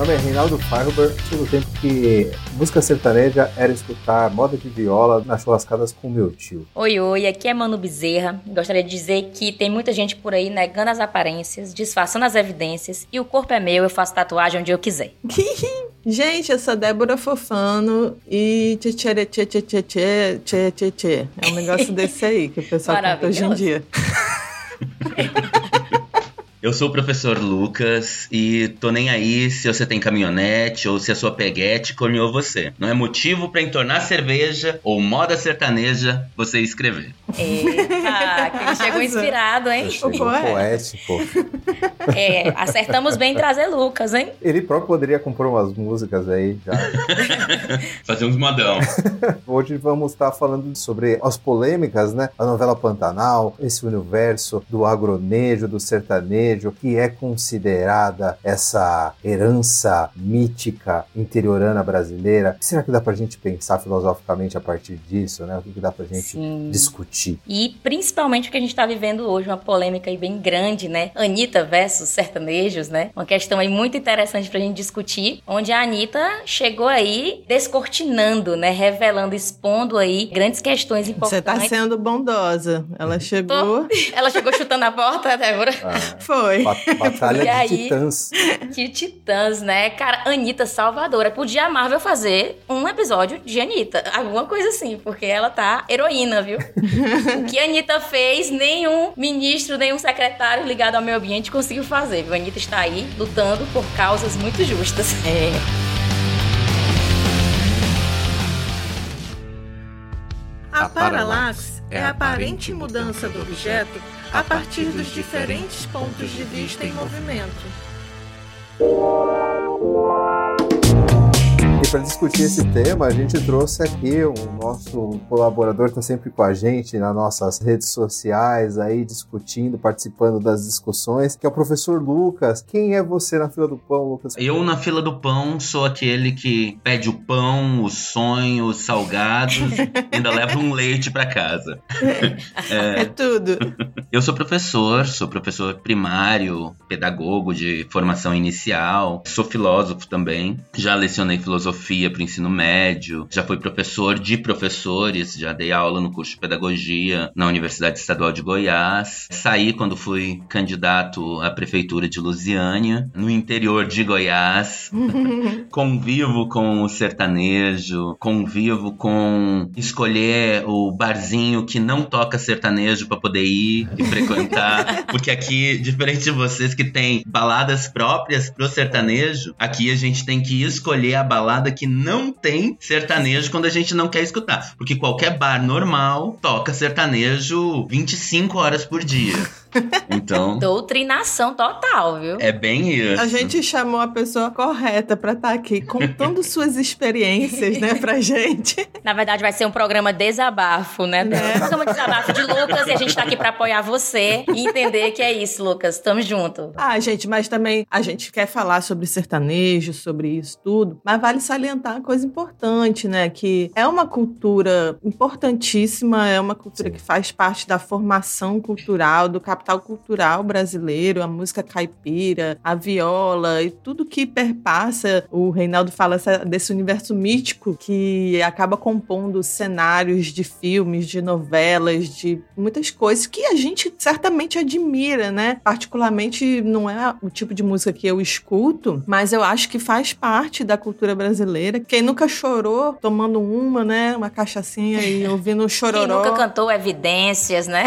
Nome é Reinaldo Farber, do tempo que música sertaneja era escutar moda de viola nas churrascadas com meu tio. Oi, oi, aqui é Mano Bezerra. Gostaria de dizer que tem muita gente por aí negando as aparências, disfarçando as evidências, e o corpo é meu, eu faço tatuagem onde eu quiser. Gente, eu sou Débora Fofano e tchê tchê tchê tchê tchê tchê tchê tchê tchê. É um negócio desse aí que o pessoal canta hoje em dia. Eu sou o professor Lucas e tô nem aí se você tem caminhonete ou se a sua peguete corneou você. Não é motivo para entornar cerveja ou moda sertaneja você escrever. Eita, que ele chegou inspirado, hein? Chegou poético. É, acertamos bem em trazer Lucas, hein? Ele próprio poderia compor umas músicas aí já. Fazer uns modão. Hoje vamos estar falando sobre as polêmicas, né? A novela Pantanal, esse universo do agronejo, do sertanejo que é considerada essa herança mítica interiorana brasileira. O que será que dá pra gente pensar filosoficamente a partir disso, né? O que, dá pra gente Sim. discutir? E principalmente o que a gente tá vivendo hoje, uma polêmica aí bem grande, né? Anitta versus sertanejos, né? Uma questão aí muito interessante pra gente discutir, onde a Anitta chegou aí descortinando, né? Revelando, expondo aí grandes questões importantes. Você tá sendo bondosa. Ela chegou... Tô... Ela chegou chutando a porta, Débora? Ah. Foi. Foi. Batalha de aí, titãs. De titãs, né? Cara, Anitta Salvadora. Podia a Marvel fazer um episódio de Anitta. Alguma coisa assim, porque ela tá heroína, viu? o que a Anitta fez, nenhum ministro, nenhum secretário ligado ao meio ambiente conseguiu fazer, viu? A Anitta está aí lutando por causas muito justas. É. A paralaxe é a aparente mudança do objeto a partir dos diferentes pontos de vista em movimento. Para discutir esse tema, a gente trouxe aqui o nosso colaborador está sempre com a gente nas nossas redes sociais, aí discutindo, participando das discussões, que é o professor Lucas. Quem é você na fila do pão, Lucas? Eu na fila do pão sou aquele que pede o pão, o sonho, os salgados, ainda leva um leite para casa. É, é tudo. Eu sou professor, sou professor primário, pedagogo de formação inicial, sou filósofo também. Já lecionei filosofia filosofia para o ensino médio, já fui professor de professores, já dei aula no curso de pedagogia na Universidade Estadual de Goiás. Saí quando fui candidato à prefeitura de Lusiânia, no interior de Goiás. convivo com o sertanejo, convivo com escolher o barzinho que não toca sertanejo para poder ir e frequentar, porque aqui, diferente de vocês que tem baladas próprias pro sertanejo, aqui a gente tem que escolher a balada que não tem sertanejo quando a gente não quer escutar. Porque qualquer bar normal toca sertanejo 25 horas por dia. Então. Doutrinação total, viu? É bem isso. A gente chamou a pessoa correta para estar tá aqui contando suas experiências, né, pra gente. Na verdade, vai ser um programa desabafo, né? É. Um programa desabafo de Lucas e a gente tá aqui para apoiar você e entender que é isso, Lucas. Tamo junto. Ah, gente, mas também a gente quer falar sobre sertanejo, sobre isso tudo, mas vale salientar uma coisa importante, né? Que é uma cultura importantíssima, é uma cultura Sim. que faz parte da formação cultural, do capital cultural brasileiro, a música caipira, a viola e tudo que perpassa. O Reinaldo fala desse universo mítico que acaba compondo cenários de filmes, de novelas, de muitas coisas que a gente certamente admira, né? Particularmente não é o tipo de música que eu escuto, mas eu acho que faz parte da cultura brasileira. Quem nunca chorou tomando uma, né? Uma cachaçinha e ouvindo um chororó. Quem nunca cantou evidências, né?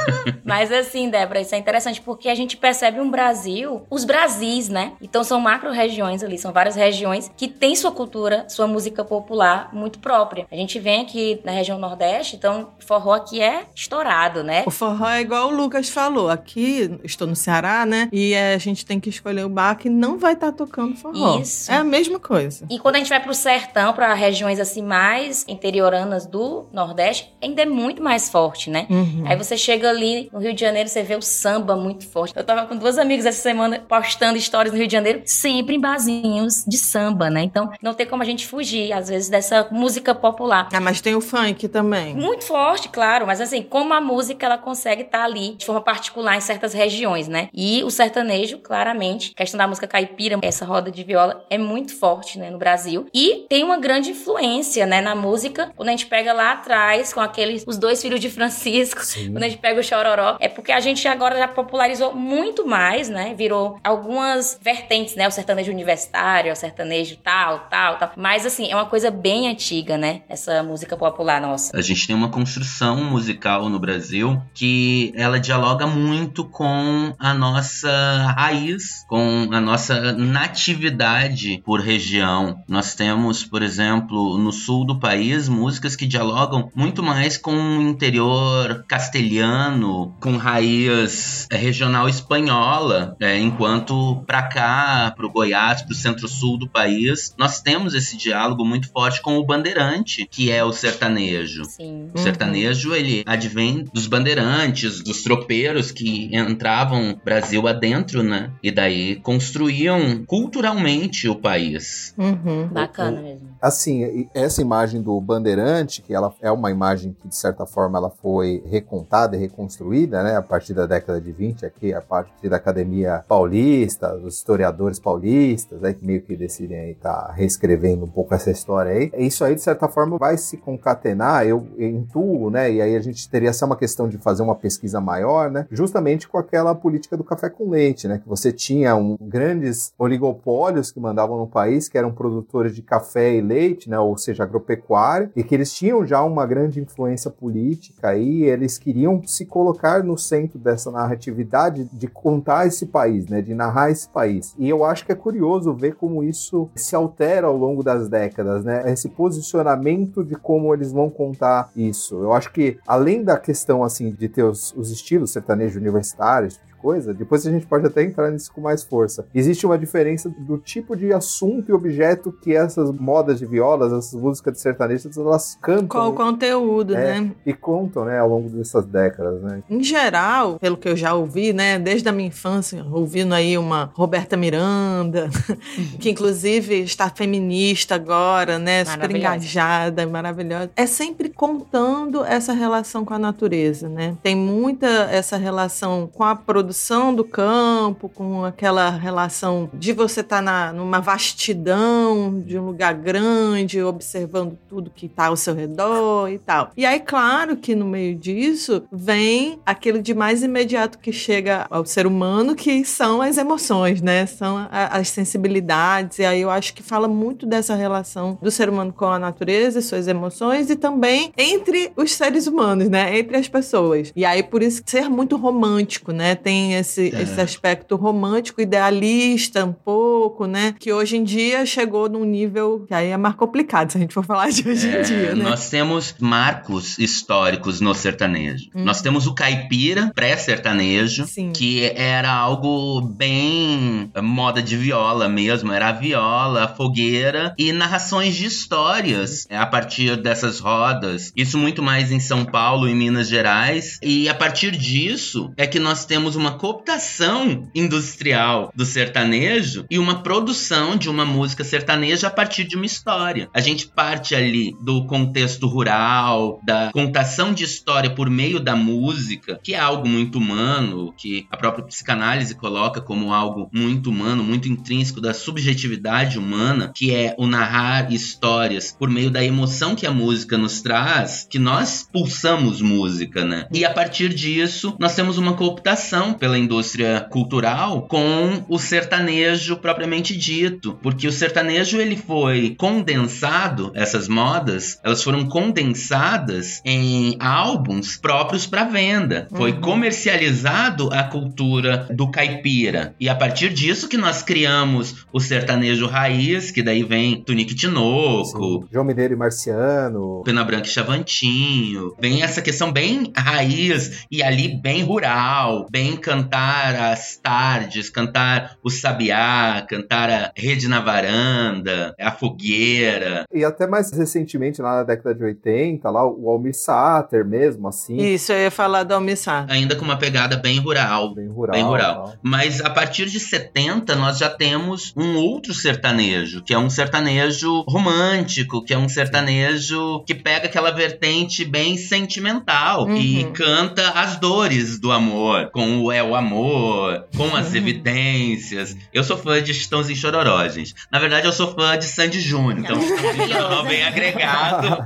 mas assim, Débora, isso é interessante porque a gente percebe um Brasil, os Brasis, né? Então são macro-regiões ali, são várias regiões que têm sua cultura, sua música popular muito própria. A gente vem aqui na região Nordeste, então forró aqui é estourado, né? O forró é igual o Lucas falou. Aqui, estou no Ceará, né? E a gente tem que escolher o bar que não vai estar tá tocando forró. Isso. É a mesma coisa. E quando a gente vai pro sertão, para regiões assim mais interioranas do Nordeste, ainda é muito mais forte, né? Uhum. Aí você chega ali no Rio de Janeiro, você você vê o samba muito forte. Eu tava com duas amigas essa semana postando histórias no Rio de Janeiro, sempre em barzinhos de samba, né? Então, não tem como a gente fugir, às vezes, dessa música popular. Ah, mas tem o funk também. Muito forte, claro, mas assim, como a música ela consegue estar tá ali de forma particular em certas regiões, né? E o sertanejo, claramente, questão da música caipira, essa roda de viola é muito forte, né, no Brasil. E tem uma grande influência, né, na música. Quando a gente pega lá atrás com aqueles os dois filhos de Francisco, Sim. quando a gente pega o chororó, é porque a gente agora já popularizou muito mais, né? Virou algumas vertentes, né? O sertanejo universitário, o sertanejo tal, tal, tal. Mas assim, é uma coisa bem antiga, né? Essa música popular nossa. A gente tem uma construção musical no Brasil que ela dialoga muito com a nossa raiz, com a nossa natividade por região. Nós temos, por exemplo, no sul do país, músicas que dialogam muito mais com o interior castelhano, com raiz é, regional espanhola, é, enquanto para cá, para o Goiás, para o centro-sul do país, nós temos esse diálogo muito forte com o bandeirante, que é o sertanejo. Sim. O sertanejo, ele advém dos bandeirantes, dos tropeiros que entravam Brasil adentro, né? E daí construíam culturalmente o país. Uhum. Bacana mesmo. Assim, essa imagem do bandeirante, que ela é uma imagem que de certa forma ela foi recontada e reconstruída, né, a partir da década de 20 aqui, a partir da Academia Paulista, dos historiadores paulistas, né, que meio que decidem aí tá reescrevendo um pouco essa história aí. Isso aí de certa forma vai se concatenar, eu intuo, né, e aí a gente teria essa uma questão de fazer uma pesquisa maior, né, justamente com aquela política do café com leite, né, que você tinha um, grandes oligopólios que mandavam no país, que eram produtores de café e leite, né, ou seja, agropecuária, e que eles tinham já uma grande influência política aí, eles queriam se colocar no centro dessa narratividade de contar esse país, né, de narrar esse país. E eu acho que é curioso ver como isso se altera ao longo das décadas, né, esse posicionamento de como eles vão contar isso. Eu acho que além da questão assim de ter os, os estilos sertanejos universitários, coisa, depois a gente pode até entrar nisso com mais força. Existe uma diferença do tipo de assunto e objeto que essas modas de violas, essas músicas de sertanejas, elas cantam. Qual o conteúdo, é, né? E contam, né, ao longo dessas décadas, né? Em geral, pelo que eu já ouvi, né, desde a minha infância, ouvindo aí uma Roberta Miranda, que inclusive está feminista agora, né, super engajada, maravilhosa. É sempre contando essa relação com a natureza, né? Tem muita essa relação com a produção do campo, com aquela relação de você estar tá numa vastidão de um lugar grande, observando tudo que está ao seu redor e tal. E aí, claro que no meio disso vem aquilo de mais imediato que chega ao ser humano, que são as emoções, né? São a, as sensibilidades. E aí eu acho que fala muito dessa relação do ser humano com a natureza e suas emoções e também entre os seres humanos, né? Entre as pessoas. E aí, por isso, ser muito romântico, né? Tem tem esse, é. esse aspecto romântico, idealista um pouco, né? Que hoje em dia chegou num nível que aí é mais complicado se a gente for falar de hoje é, em dia, né? Nós temos marcos históricos no sertanejo. Hum. Nós temos o caipira pré-sertanejo, que era algo bem moda de viola mesmo, era a viola, a fogueira e narrações de histórias a partir dessas rodas. Isso muito mais em São Paulo e Minas Gerais. E a partir disso é que nós temos uma cooptação industrial do sertanejo e uma produção de uma música sertaneja a partir de uma história. A gente parte ali do contexto rural, da contação de história por meio da música, que é algo muito humano, que a própria psicanálise coloca como algo muito humano, muito intrínseco da subjetividade humana, que é o narrar histórias por meio da emoção que a música nos traz, que nós pulsamos música, né? E a partir disso, nós temos uma cooptação pela indústria cultural com o sertanejo propriamente dito, porque o sertanejo ele foi condensado, essas modas, elas foram condensadas em álbuns próprios para venda. Foi uhum. comercializado a cultura do caipira. E a partir disso que nós criamos o sertanejo raiz, que daí vem Tunique Tinoco, Sim. João Mineiro e Marciano, Pena Branca e Chavantinho. Vem essa questão bem raiz e ali bem rural, bem cantar as tardes, cantar o sabiá, cantar a rede na varanda, a fogueira. E até mais recentemente, lá na década de 80, lá o Almir Sater mesmo, assim. Isso, eu ia falar do Almir Sater. Ainda com uma pegada bem rural. Bem rural. Bem rural. Mas a partir de 70, nós já temos um outro sertanejo, que é um sertanejo romântico, que é um sertanejo que pega aquela vertente bem sentimental uhum. e canta as dores do amor, com o é o amor, com as evidências. Eu sou fã de Chitãozinho Chororó, gente. Na verdade, eu sou fã de Sandy Júnior. Então, Chitãozinho Chororó vem agregado.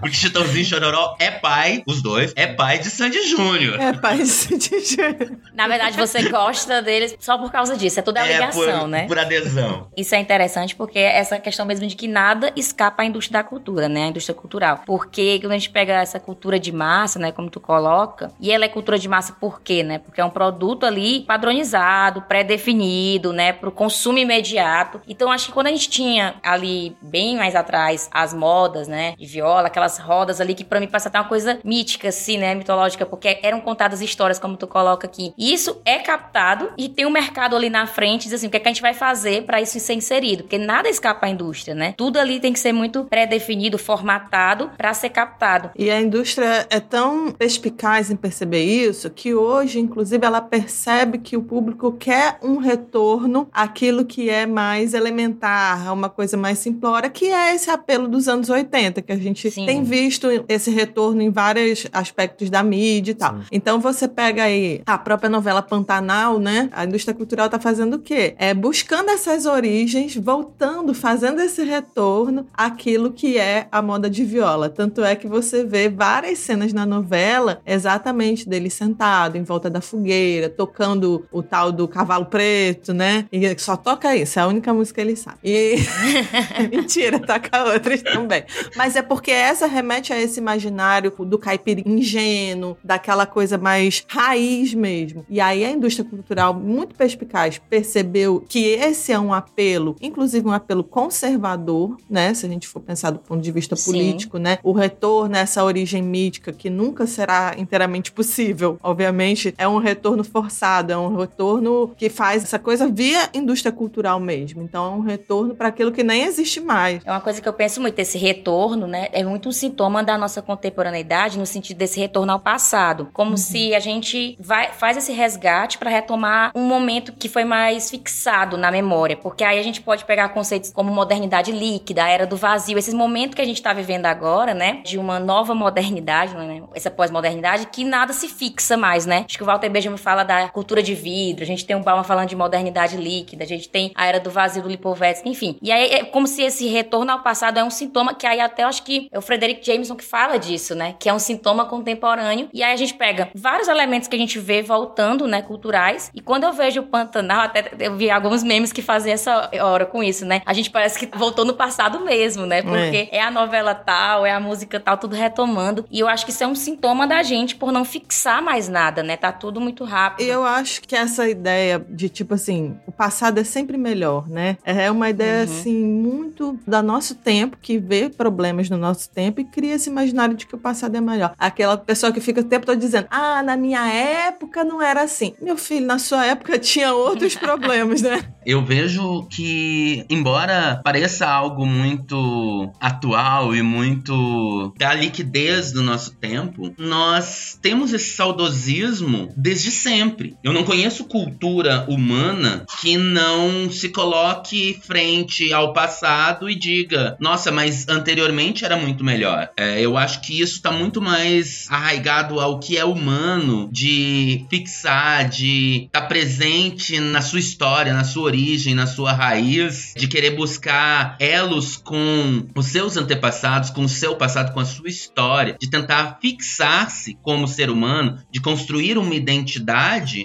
porque Chitãozinho Chororó é pai, os dois, é pai de Sandy Júnior. É pai de Sandy Júnior. Na verdade, você gosta deles só por causa disso. É toda a é, ligação, por, né? Por adesão. Isso é interessante porque essa questão mesmo de que nada escapa à indústria da cultura, né? A indústria cultural. Porque quando a gente pega essa cultura de massa, né? Como tu coloca, e ela é cultura de massa por quê, né? Porque é um produto ali padronizado, pré-definido, né? Pro consumo imediato. Então, acho que quando a gente tinha ali, bem mais atrás, as modas, né? De viola, aquelas rodas ali que para mim passa até uma coisa mítica, assim, né? Mitológica, porque eram contadas histórias, como tu coloca aqui. Isso é captado e tem um mercado ali na frente, diz assim, o que, é que a gente vai fazer para isso ser inserido? Porque nada escapa à indústria, né? Tudo ali tem que ser muito pré-definido, formatado para ser captado. E a indústria é tão perspicaz em perceber isso que hoje, inclusive, ela percebe que o público quer um retorno àquilo que é mais elementar, uma coisa mais simplória, que é esse apelo dos anos 80, que a gente Sim. tem visto esse retorno em vários aspectos da mídia e tal. Sim. Então você pega aí a própria novela Pantanal, né? A indústria cultural tá fazendo o quê? É buscando essas origens, voltando, fazendo esse retorno àquilo que é a moda de viola. Tanto é que você vê várias cenas na novela exatamente dele sentado em volta da fogueira, tocando o tal do cavalo preto, né? E só toca isso, é a única música que ele sabe. E mentira, toca outras também. Mas é porque essa remete a esse imaginário do caipira ingênuo, daquela coisa mais raiz mesmo. E aí a indústria cultural, muito perspicaz, percebeu que esse é um apelo, inclusive um apelo conservador, né? Se a gente for pensar do ponto de vista político, Sim. né? O retorno a essa origem mítica que nunca será inteiramente possível. Obviamente, é um retorno forçado, é um retorno que faz essa coisa via indústria cultural mesmo. Então, é um retorno para aquilo que nem existe mais. É uma coisa que eu penso muito, esse retorno, né? É muito um sintoma da nossa contemporaneidade no sentido desse retorno ao passado, como uhum. se a gente vai faz esse resgate para retomar um momento que foi mais fixado na memória, porque aí a gente pode pegar conceitos como modernidade líquida, a era do vazio, esses momentos que a gente está vivendo agora, né, de uma nova modernidade, né, essa pós-modernidade que nada se fixa mais, né? Acho que o Walter Benjamin fala da cultura de vidro, a gente tem o Bauman falando de modernidade líquida, a gente tem a era do vazio do Lipovetsky, enfim. E aí é como se esse retorno ao passado é um sintoma que aí até eu acho que é o Frederick Jameson que fala disso, né? Que é um sintoma contemporâneo. E aí a gente pega vários elementos que a gente vê voltando, né, culturais. E quando eu vejo o Pantanal, até eu vi alguns memes que fazem essa hora com isso, né? A gente parece que voltou no passado mesmo, né? Porque é. é a novela tal, é a música tal, tudo retomando. E eu acho que isso é um sintoma da gente por não fixar mais nada, né? Tá tudo muito rápido. Eu acho que essa ideia de tipo assim, o passado é sempre melhor, né? É uma ideia uhum. assim muito da nosso tempo que vê problemas no nosso tempo e cria esse imaginário de que o passado é melhor. Aquela pessoa que fica o tempo todo dizendo: "Ah, na minha época não era assim". Meu filho, na sua época tinha outros problemas, né? Eu vejo que embora pareça algo muito atual e muito da liquidez do nosso tempo, nós temos esse saudosismo desde sempre. Eu não conheço cultura humana que não se coloque frente ao passado e diga: nossa, mas anteriormente era muito melhor. É, eu acho que isso está muito mais arraigado ao que é humano, de fixar, de estar tá presente na sua história, na sua origem, na sua raiz, de querer buscar elos com os seus antepassados, com o seu passado, com a sua história, de tentar fixar-se como ser humano, de construir uma identidade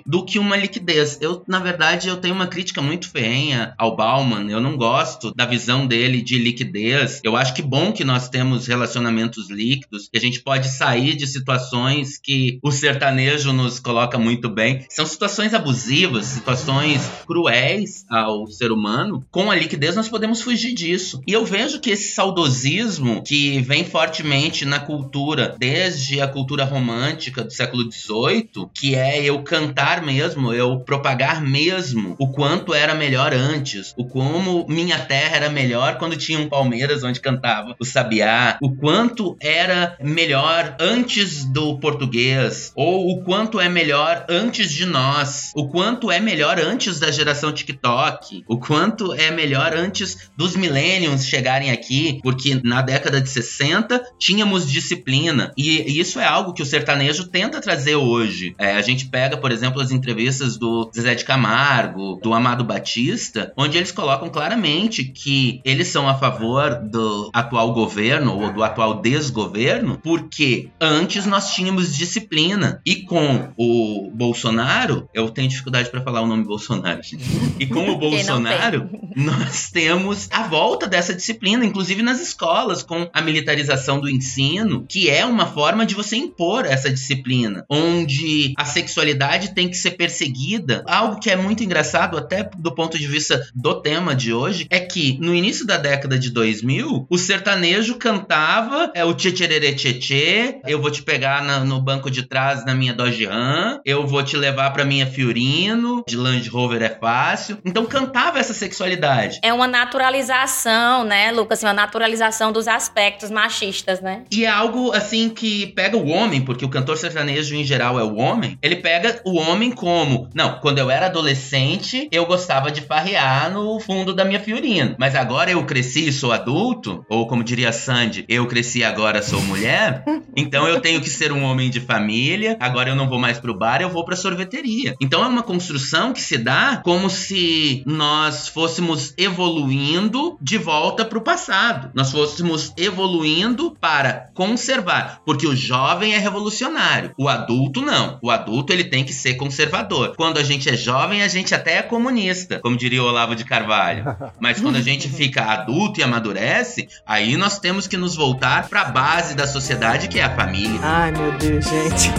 do que uma liquidez. Eu, na verdade, eu tenho uma crítica muito ferrenha ao Bauman. Eu não gosto da visão dele de liquidez. Eu acho que bom que nós temos relacionamentos líquidos, que a gente pode sair de situações que o sertanejo nos coloca muito bem. São situações abusivas, situações cruéis ao ser humano. Com a liquidez nós podemos fugir disso. E eu vejo que esse saudosismo que vem fortemente na cultura, desde a cultura romântica do século XVIII, que é eu cantar mesmo, eu propagar mesmo o quanto quanto era melhor antes, o como minha terra era melhor quando tinha um Palmeiras onde cantava o Sabiá, o quanto era melhor antes do português, ou o quanto é melhor antes de nós, o quanto é melhor antes da geração TikTok, o quanto é melhor antes dos millennials chegarem aqui, porque na década de 60 tínhamos disciplina, e isso é algo que o sertanejo tenta trazer hoje. É, a gente pega, por exemplo, as entrevistas do Zezé de Camargo, do Amado Batista, onde eles colocam claramente que eles são a favor do atual governo ou do atual desgoverno, porque antes nós tínhamos disciplina. E com o Bolsonaro, eu tenho dificuldade para falar o nome Bolsonaro, gente. E com o Bolsonaro, nós temos a volta dessa disciplina, inclusive nas escolas, com a militarização do ensino, que é uma forma de você impor essa disciplina, onde a sexualidade tem que ser perseguida. Algo que é muito engraçado, até do ponto de vista do tema de hoje, é que no início da década de 2000, o sertanejo cantava é, o tchê tchê eu vou te pegar na, no banco de trás na minha Dodge Ram, eu vou te levar pra minha Fiorino, de Land Rover é fácil. Então cantava essa sexualidade. É uma naturalização, né, Lucas? Assim, uma naturalização dos aspectos machistas, né? E é algo, assim, que pega o homem, porque o cantor sertanejo em geral é o homem, ele pega o homem como, não, quando eu era adolescente, eu gostava de farrear no fundo da minha Fiorino, mas agora eu cresci e sou adulto, ou como diria Sandy, eu cresci agora sou mulher, então eu tenho que ser um homem de família, agora eu não vou mais pro bar, eu vou pra sorveteria. Então é uma construção que se dá como se nós fôssemos evoluindo de volta pro passado. Nós fôssemos evoluindo para conservar, porque o jovem é revolucionário, o adulto não. O adulto ele tem que ser conservador. Quando a gente é jovem, a gente até é comunista, como diria o Olavo de Carvalho. Mas quando a gente fica adulto e amadurece, aí nós temos que nos voltar para a base da sociedade, que é a família. Ai, meu Deus, gente.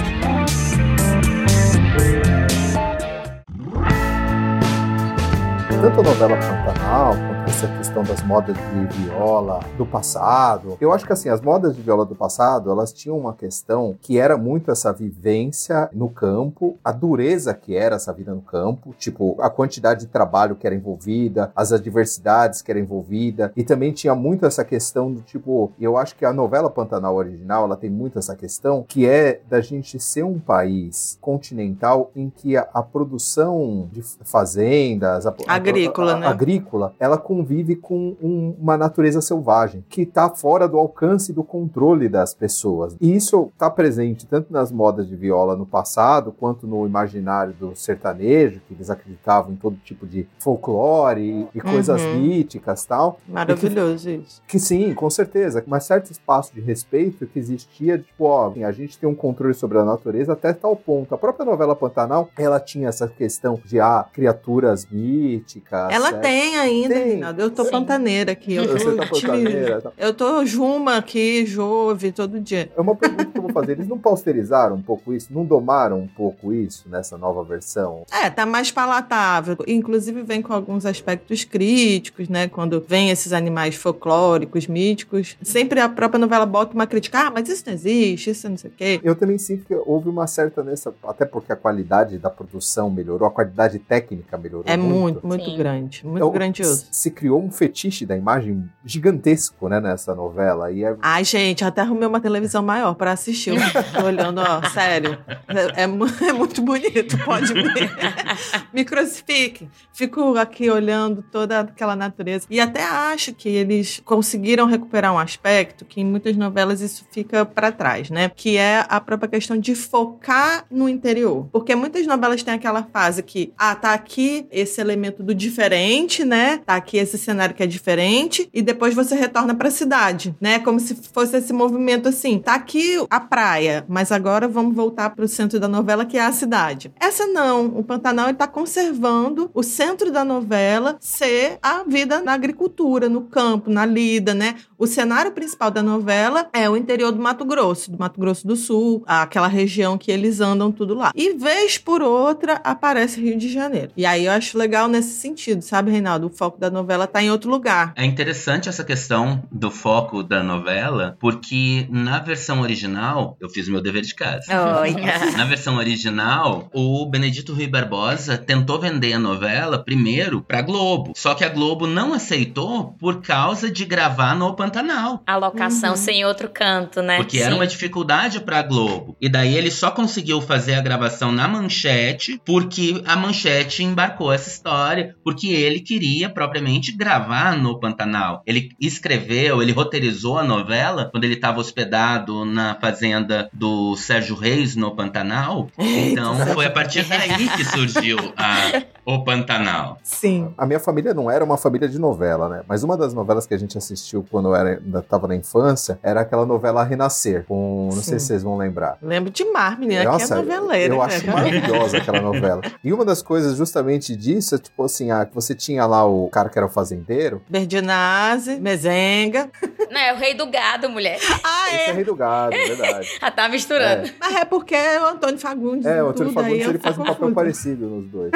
Tanto a novela Pantanal essa questão das modas de viola do passado. Eu acho que assim, as modas de viola do passado, elas tinham uma questão que era muito essa vivência no campo, a dureza que era essa vida no campo, tipo, a quantidade de trabalho que era envolvida, as adversidades que era envolvida, e também tinha muito essa questão do tipo, eu acho que a novela Pantanal original, ela tem muito essa questão, que é da gente ser um país continental em que a, a produção de fazendas, a, agrícola, a, né? agrícola, ela convive com um, uma natureza selvagem, que está fora do alcance e do controle das pessoas. E isso está presente tanto nas modas de viola no passado, quanto no imaginário do sertanejo, que eles acreditavam em todo tipo de folclore e, coisas Uhum. míticas tal. Maravilhoso isso. Que sim, com certeza, mas certo espaço de respeito que existia, tipo, ó, assim, a gente tem um controle sobre a natureza até tal ponto. A própria novela Pantanal, ela tinha essa questão de, ah, criaturas míticas. Ela certo? tem ainda, Tem. Rinaldo. Eu tô Sim. pantaneira aqui. Eu, Você tô tá pantaneira, tá. Eu tô Juma aqui, Jove, todo dia. É uma pergunta que eu vou fazer. Eles não pasteurizaram um pouco isso? Não domaram um pouco isso nessa nova versão? É, tá mais palatável. Inclusive vem com alguns aspectos críticos, né? Quando vem esses animais folclóricos, míticos. Sempre a própria novela bota uma crítica. Ah, mas isso não existe, isso não sei o quê. Eu também sinto que houve uma certa nessa. Até porque a qualidade da produção melhorou, a qualidade técnica melhorou. É muito, muito Sim. grande. Muito Então, grandioso. Se criou um fetiche da imagem gigantesco, né, nessa novela. E é Ai, gente, até arrumei uma televisão maior pra assistir. Tô olhando, ó, sério. É, é é muito bonito, pode ver. Me crucifique. Fico aqui olhando toda aquela natureza. E até acho que eles conseguiram recuperar um aspecto que em muitas novelas isso fica pra trás, né? Que é a própria questão de focar no interior. Porque muitas novelas têm aquela fase que, ah, tá aqui esse elemento do diferente, né? Tá aqui esse cenário que é diferente. E depois você retorna pra cidade, né? Como se fosse esse movimento assim. Tá aqui a praia, mas agora vamos voltar pro centro da novela, que é a cidade. Essa não. O Pantanal ele tá conservando o centro da novela ser a vida na agricultura, no campo, na lida, né? O cenário principal da novela é o interior do Mato Grosso, do Mato Grosso do Sul, aquela região que eles andam tudo lá. E vez por outra aparece Rio de Janeiro. E aí eu acho legal nesse sentido, sabe, Reinaldo? O foco da novela tá em outro lugar. É interessante essa questão do foco da novela, porque na versão original, eu fiz o meu dever de casa. Olha. Na versão original, o Benedito Rui Barbosa tentou vender a novela primeiro pra Globo. Só que a Globo não aceitou por causa de gravar no Pantanal. A locação Uhum. sem outro canto, né? Porque era Sim. uma dificuldade pra Globo. E daí ele só conseguiu fazer a gravação na manchete porque a manchete embarcou essa história, porque ele queria propriamente gravar no Pantanal. Ele escreveu, ele roteirizou a novela quando ele estava hospedado na fazenda do Sérgio Reis no Pantanal. Então foi a partir daí que surgiu a, o Pantanal. Sim. A minha família não era uma família de novela, né? Mas uma das novelas que a gente assistiu quando eu era, ainda tava na infância era aquela novela Renascer, com. Não sei Sim. se vocês vão lembrar. Lembro demais, menina, que é noveleira. eu né? acho maravilhosa aquela novela. E uma das coisas justamente disso é, tipo assim, ah, que você tinha lá o cara que era o fazendeiro. Berdinazzi, Mezenga. Não, é o rei do gado, mulher. Ah, Esse é é. Rei do Gado, verdade. Ah, tá misturando. Mas é porque é o Antônio Fagundes. É, o Antônio Fagundes ele faz um fico papel parecido nos dois.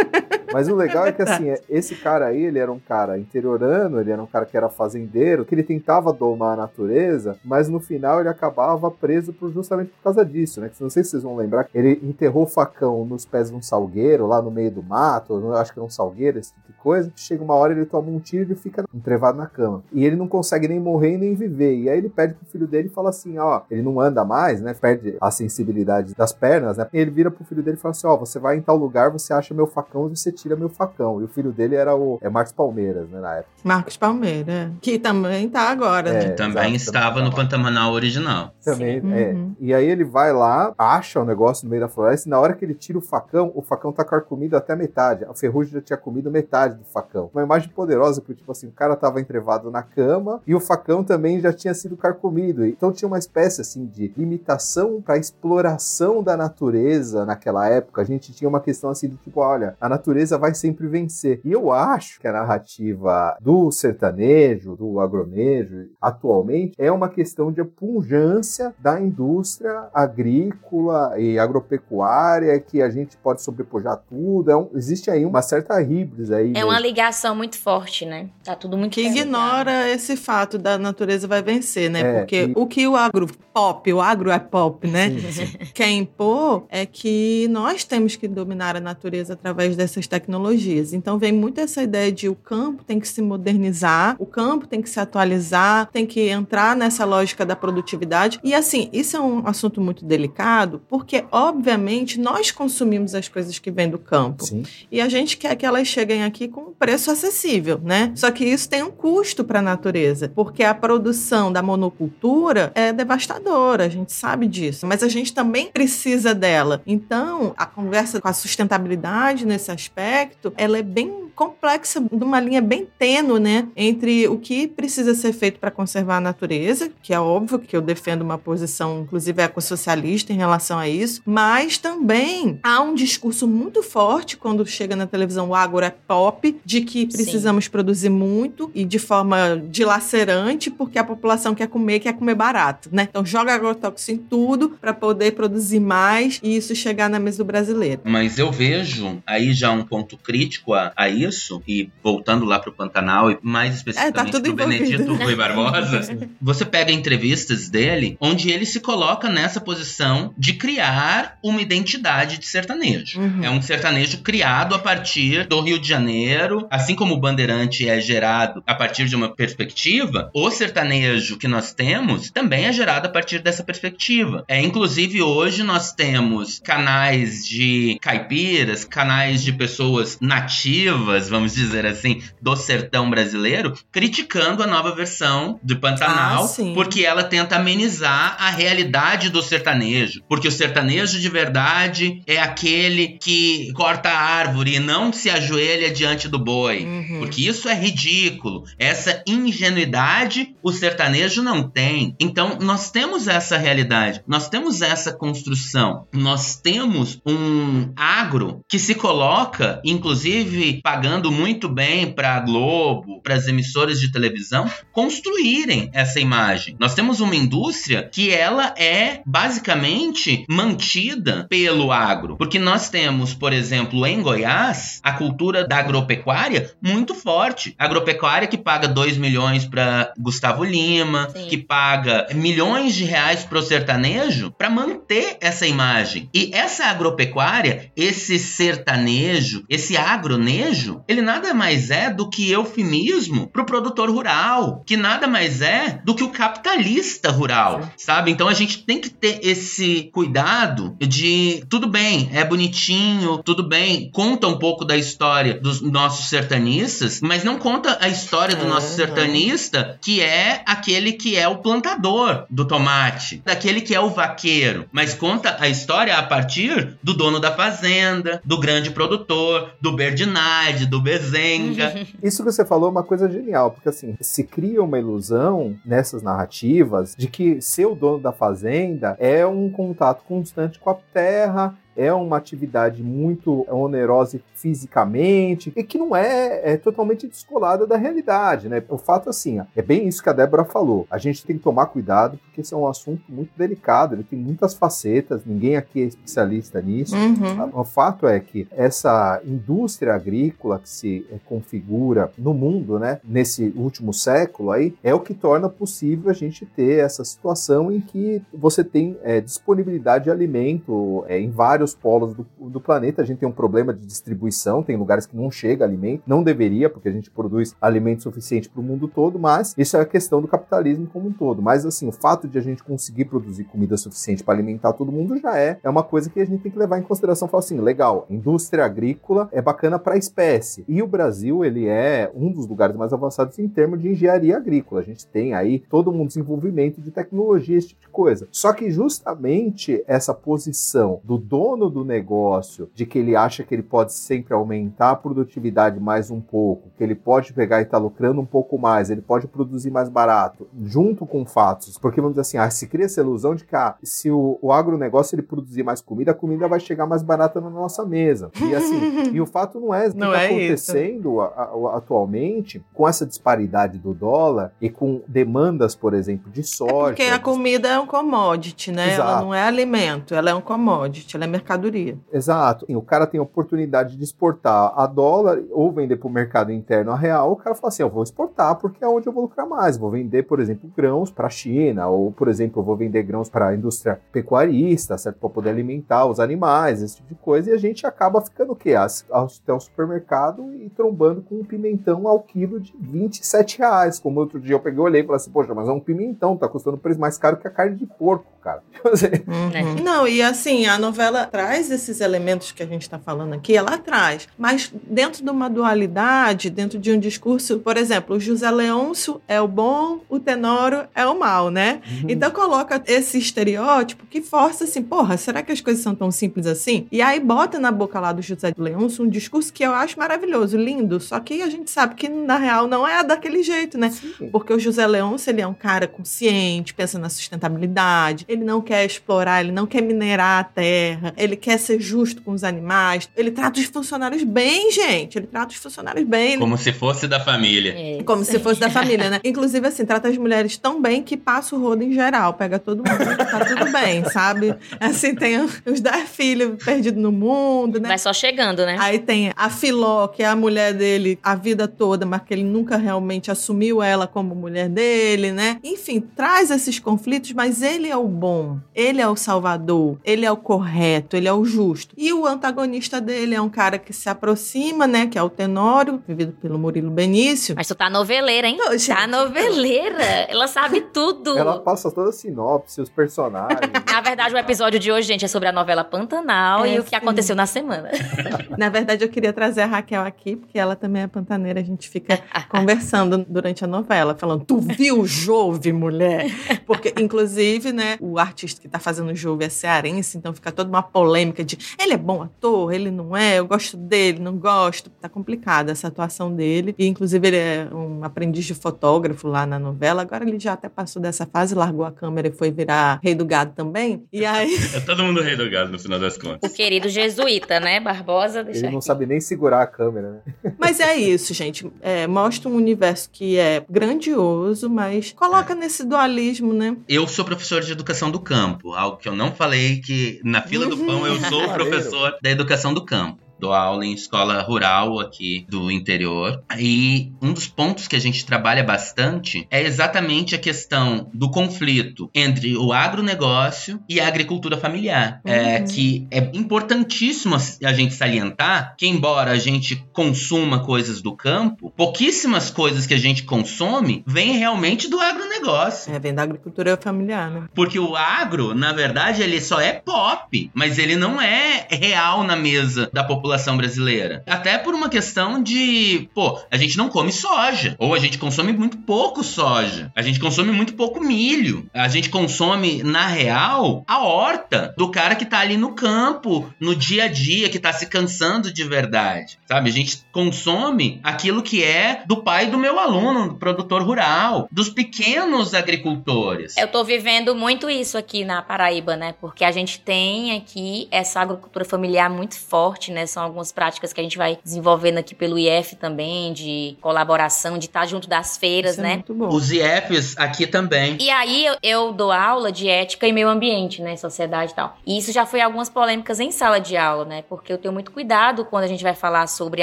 Mas o legal é, que assim, é- esse cara aí, ele era um cara interiorano, ele era um cara que era fazendeiro, que ele tentava domar a natureza, mas no final ele acabava preso por, justamente por causa disso, né? Não sei se vocês vão lembrar, ele enterrou o facão nos pés de um salgueiro, lá no meio do mato, acho que era um salgueiro, esse tipo de coisa. Chega uma hora, ele toma um tiro e fica entrevado na cama. E ele não consegue nem morrer nem viver. E aí ele pede pro filho dele e fala assim, ó, ele não anda mais, né? Perde a sensibilidade das pernas, né? E ele vira pro filho dele e fala assim, ó, você vai em tal lugar, você acha meu facão e você tira meu facão. E o filho dele era o é Marcos Palmeiras, né, na época. Marcos Palmeira, que também tá agora, É, né? Também exato, estava também no. Pantanal original. Também, Sim. é. Uhum. E aí ele vai lá, acha o negócio no meio da floresta, e na hora que ele tira o facão, o facão tá carcomido até a metade. A ferrugem já tinha comido metade do facão. Uma imagem poderosa, porque, tipo assim, o cara tava entrevado na cama e o facão também já tinha sido carcomido. Então tinha uma espécie, assim, de limitação pra exploração da natureza naquela época. A gente tinha uma questão assim do tipo, olha, a natureza vai sempre vencer. E eu acho que a narrativa do sertanejo, do agronejo, atualmente, é uma questão de pungência da indústria agrícola e agropecuária, que a gente pode sobrepujar tudo. É um- existe aí uma certa híbrida aí. É uma mesmo. ligação muito forte, né? Tá tudo muito Que interligado. ignora esse fato da natureza vai vencer, né? É, Porque e- o que o agro pop, o agro é pop, né? Sim, sim. quer impor é que nós temos que dominar a natureza através dessas tecnologias. Então vem muito essa ideia de o campo tem que se modernizar, o campo tem que se atualizar, tem que entrar nessa lógica da produtividade. E assim, isso é um assunto muito delicado, porque obviamente nós consumimos as coisas que vêm do campo. Sim. E a gente quer que elas cheguem aqui com um preço acessível, né? Só que isso tem um custo para a natureza, porque a produção da monocultura é devastadora, a gente sabe disso. Mas a gente também precisa dela. Então, a conversa com a sustentabilidade nesse aspecto, ela é bem complexa, de uma linha bem tênue, né? Entre o que precisa ser feito para conservar a natureza, que é óbvio que eu defendo uma posição, inclusive ecossocialista em relação a isso, mas também há um discurso muito forte quando chega na televisão o agro é pop, de que precisamos produzir muito e de forma dilacerante, porque a população quer comer, quer comer barato, né? Então joga agrotóxico em tudo para poder produzir mais e isso chegar na mesa do brasileiro. Mas eu vejo aí já um ponto crítico a, a isso, e voltando lá pro Pantanal, e mais especificamente tudo pro envolvido. Benedito Rui Barbosa, você pega entrevistas dele, onde ele se coloca nessa posição de criar uma identidade de sertanejo. Uhum. É um sertanejo criado a partir do Rio de Janeiro, assim como o Bandeirante é gerado a partir de uma perspectiva, o sertanejo que nós temos também é gerado a partir dessa perspectiva. É, inclusive, hoje nós temos canais de caipiras, canais de pessoas nativas, vamos dizer assim, do sertão brasileiro, criticando a nova versão de Pantanal, Ah, porque ela tenta amenizar a realidade do sertanejo. Porque o sertanejo de verdade é aquele que corta a árvore e não se ajoelha diante do boi. Uhum. Porque isso é ridículo. Essa ingenuidade o sertanejo não tem. Então, nós temos essa realidade, nós temos essa construção, nós temos um agro que se coloca inclusive pagando muito bem para a Globo, para as emissoras de televisão, construírem essa imagem. Nós temos uma indústria que ela é basicamente mantida pelo agro, porque nós temos, por exemplo, em Goiás, a cultura da agropecuária muito forte. Agropecuária que paga 2 milhões para Gustavo Lima, Sim. que paga milhões de reais para o sertanejo para manter essa imagem. E essa agropecuária, esse sertanejo, esse agronejo, ele nada mais é do que eufemismo para o produtor rural, que nada mais é do que o capitalista rural, Sim. sabe? Então a gente tem que ter esse cuidado de tudo bem, é bonitinho, tudo bem, conta um pouco da história dos nossos sertanistas, mas não conta a história do é, nosso sertanista, que é aquele que é o plantador do tomate, daquele que é o vaqueiro, mas conta a história a partir do dono da fazenda, do grande produtor, do Berdinardi, do Bezenga. Isso que você falou é uma coisa genial, porque assim, se cria uma ilusão nessas narrativas de que ser o dono da fazenda é um contato constante com a terra é uma atividade muito onerosa fisicamente e que não é, é totalmente descolada da realidade, né? O fato assim, é bem isso que a Débora falou. A gente tem que tomar cuidado porque esse é um assunto muito delicado, ele tem muitas facetas, ninguém aqui é especialista nisso. Uhum. O fato é que essa indústria agrícola que se é, configura no mundo, né, nesse último século aí, é o que torna possível a gente ter essa situação em que você tem é, disponibilidade de alimento é, em vários vários polos do, do, planeta. A gente tem um problema de distribuição, tem lugares que não chega alimento, não deveria, porque a gente produz alimento suficiente para o mundo todo, mas isso é a questão do capitalismo como um todo. Mas assim, o fato de a gente conseguir produzir comida suficiente para alimentar todo mundo já é, é uma coisa que a gente tem que levar em consideração. Falar assim, legal, indústria agrícola é bacana para a espécie. E o Brasil, ele é um dos lugares mais avançados em termos de engenharia agrícola. A gente tem aí todo um desenvolvimento de tecnologia, esse tipo de coisa. Só que justamente essa posição do dono dono do negócio de que ele acha que ele pode sempre aumentar a produtividade mais um pouco, que ele pode pegar e estar tá lucrando um pouco mais, ele pode produzir mais barato, junto com fatos, porque vamos dizer assim, ah, se cria essa ilusão de que ah, se o, o agronegócio ele produzir mais comida, a comida vai chegar mais barata na nossa mesa. E assim, e o fato não é o que está é acontecendo a, a, atualmente com essa disparidade do dólar e com demandas, por exemplo, de soja. É porque a comida é um commodity, né? Exato. Ela não é alimento, ela é um commodity, ela é mercadoria. Exato. O cara tem a oportunidade de exportar a dólar ou vender para o mercado interno a real. O cara fala assim: eu vou exportar porque é onde eu vou lucrar mais. Vou vender, por exemplo, grãos para a China, ou, por exemplo, eu vou vender grãos para a indústria pecuarista, certo? Para poder alimentar os animais, esse tipo de coisa. E a gente acaba ficando o quê? Até o supermercado e trombando com um pimentão ao quilo de 27 reais. Como outro dia eu peguei, olhei e falei assim: poxa, mas é um pimentão, tá custando um preço mais caro que a carne de porco, cara. Uhum. Não, e assim, a novela traz esses elementos que a gente está falando aqui, ela traz. Mas dentro de uma dualidade, dentro de um discurso, por exemplo, o José Leôncio é o bom, o Tenório é o mal, né? Uhum. Então coloca esse estereótipo que força assim, porra, será que as coisas são tão simples assim? E aí bota na boca lá do José Leôncio um discurso que eu acho maravilhoso, lindo, só que a gente sabe que na real não é daquele jeito, né? Sim. Porque o José Leôncio, ele é um cara consciente, pensa na sustentabilidade, ele não quer explorar, ele não quer minerar a terra, ele quer ser justo com os animais, ele trata os funcionários bem, gente. Ele trata os funcionários bem. Ele... Como se fosse da família. É, Como se fosse da família, né? Inclusive, assim, trata as mulheres tão bem que passa o rodo em geral. Pega todo mundo, tá tudo bem, sabe? Assim, tem os 10 filhos perdidos no mundo, né? Vai só chegando, né? Aí tem a Filó, que é a mulher dele a vida toda, mas que ele nunca realmente assumiu ela como mulher dele, né? Enfim, traz esses conflitos, mas ele é o bom. Ele é o salvador. Ele é o correto ele é o justo. E o antagonista dele é um cara que se aproxima, né? Que é o Tenório, vivido pelo Murilo Benício. Mas tu tá noveleira, hein? Não, tá noveleira. Ela sabe tudo. Ela passa toda a sinopse, os personagens. na verdade, o episódio de hoje, gente, é sobre a novela Pantanal é, e o que sim. aconteceu na semana. na verdade, eu queria trazer a Raquel aqui, porque ela também é pantaneira. A gente fica conversando durante a novela, falando: Tu viu Jove, mulher? Porque, inclusive, né, o o artista que tá fazendo o jogo é cearense, então fica toda uma polêmica de ele é bom ator, ele não é, eu gosto dele, não gosto. Tá complicada essa atuação dele. E, inclusive, ele é um aprendiz de fotógrafo lá na novela. Agora ele já até passou dessa fase, largou a câmera e foi virar rei do gado também. E aí. É todo mundo rei do gado no final das contas. O querido jesuíta, né? Barbosa. Ele não aqui. sabe nem segurar a câmera, né? Mas é isso, gente. É, mostra um universo que é grandioso, mas coloca é. nesse dualismo, né? Eu sou professor de educação do campo, algo que eu não falei que na fila do pão eu sou professor da educação do campo dou aula em escola rural aqui do interior. E um dos pontos que a gente trabalha bastante é exatamente a questão do conflito entre o agronegócio e a agricultura familiar. É, uhum. É, que é importantíssimo a gente salientar que, embora a gente consuma coisas do campo, pouquíssimas coisas que a gente consome vêm realmente do agronegócio. É, vem da agricultura familiar, né? Porque o agro, na verdade, ele só é pop, mas ele não é real na mesa da população população brasileira. Até por uma questão de, pô, a gente não come soja. Ou a gente consome muito pouco soja. A gente consome muito pouco milho. A gente consome, na real, a horta do cara que tá ali no campo, no dia a dia, que tá se cansando de verdade. Sabe? A gente consome aquilo que é do pai do meu aluno, do produtor rural, dos pequenos agricultores. Eu tô vivendo muito isso aqui na Paraíba, né? Porque a gente tem aqui essa agricultura familiar muito forte, né? são algumas práticas que a gente vai desenvolvendo aqui pelo IF também, de colaboração, de estar junto das feiras, Isso é né? É muito bom. Os IFs aqui também. E aí eu, eu, dou aula de ética e meio ambiente, né? Sociedade e tal. E isso já foi algumas polêmicas em sala de aula, né? Porque eu tenho muito cuidado quando a gente vai falar sobre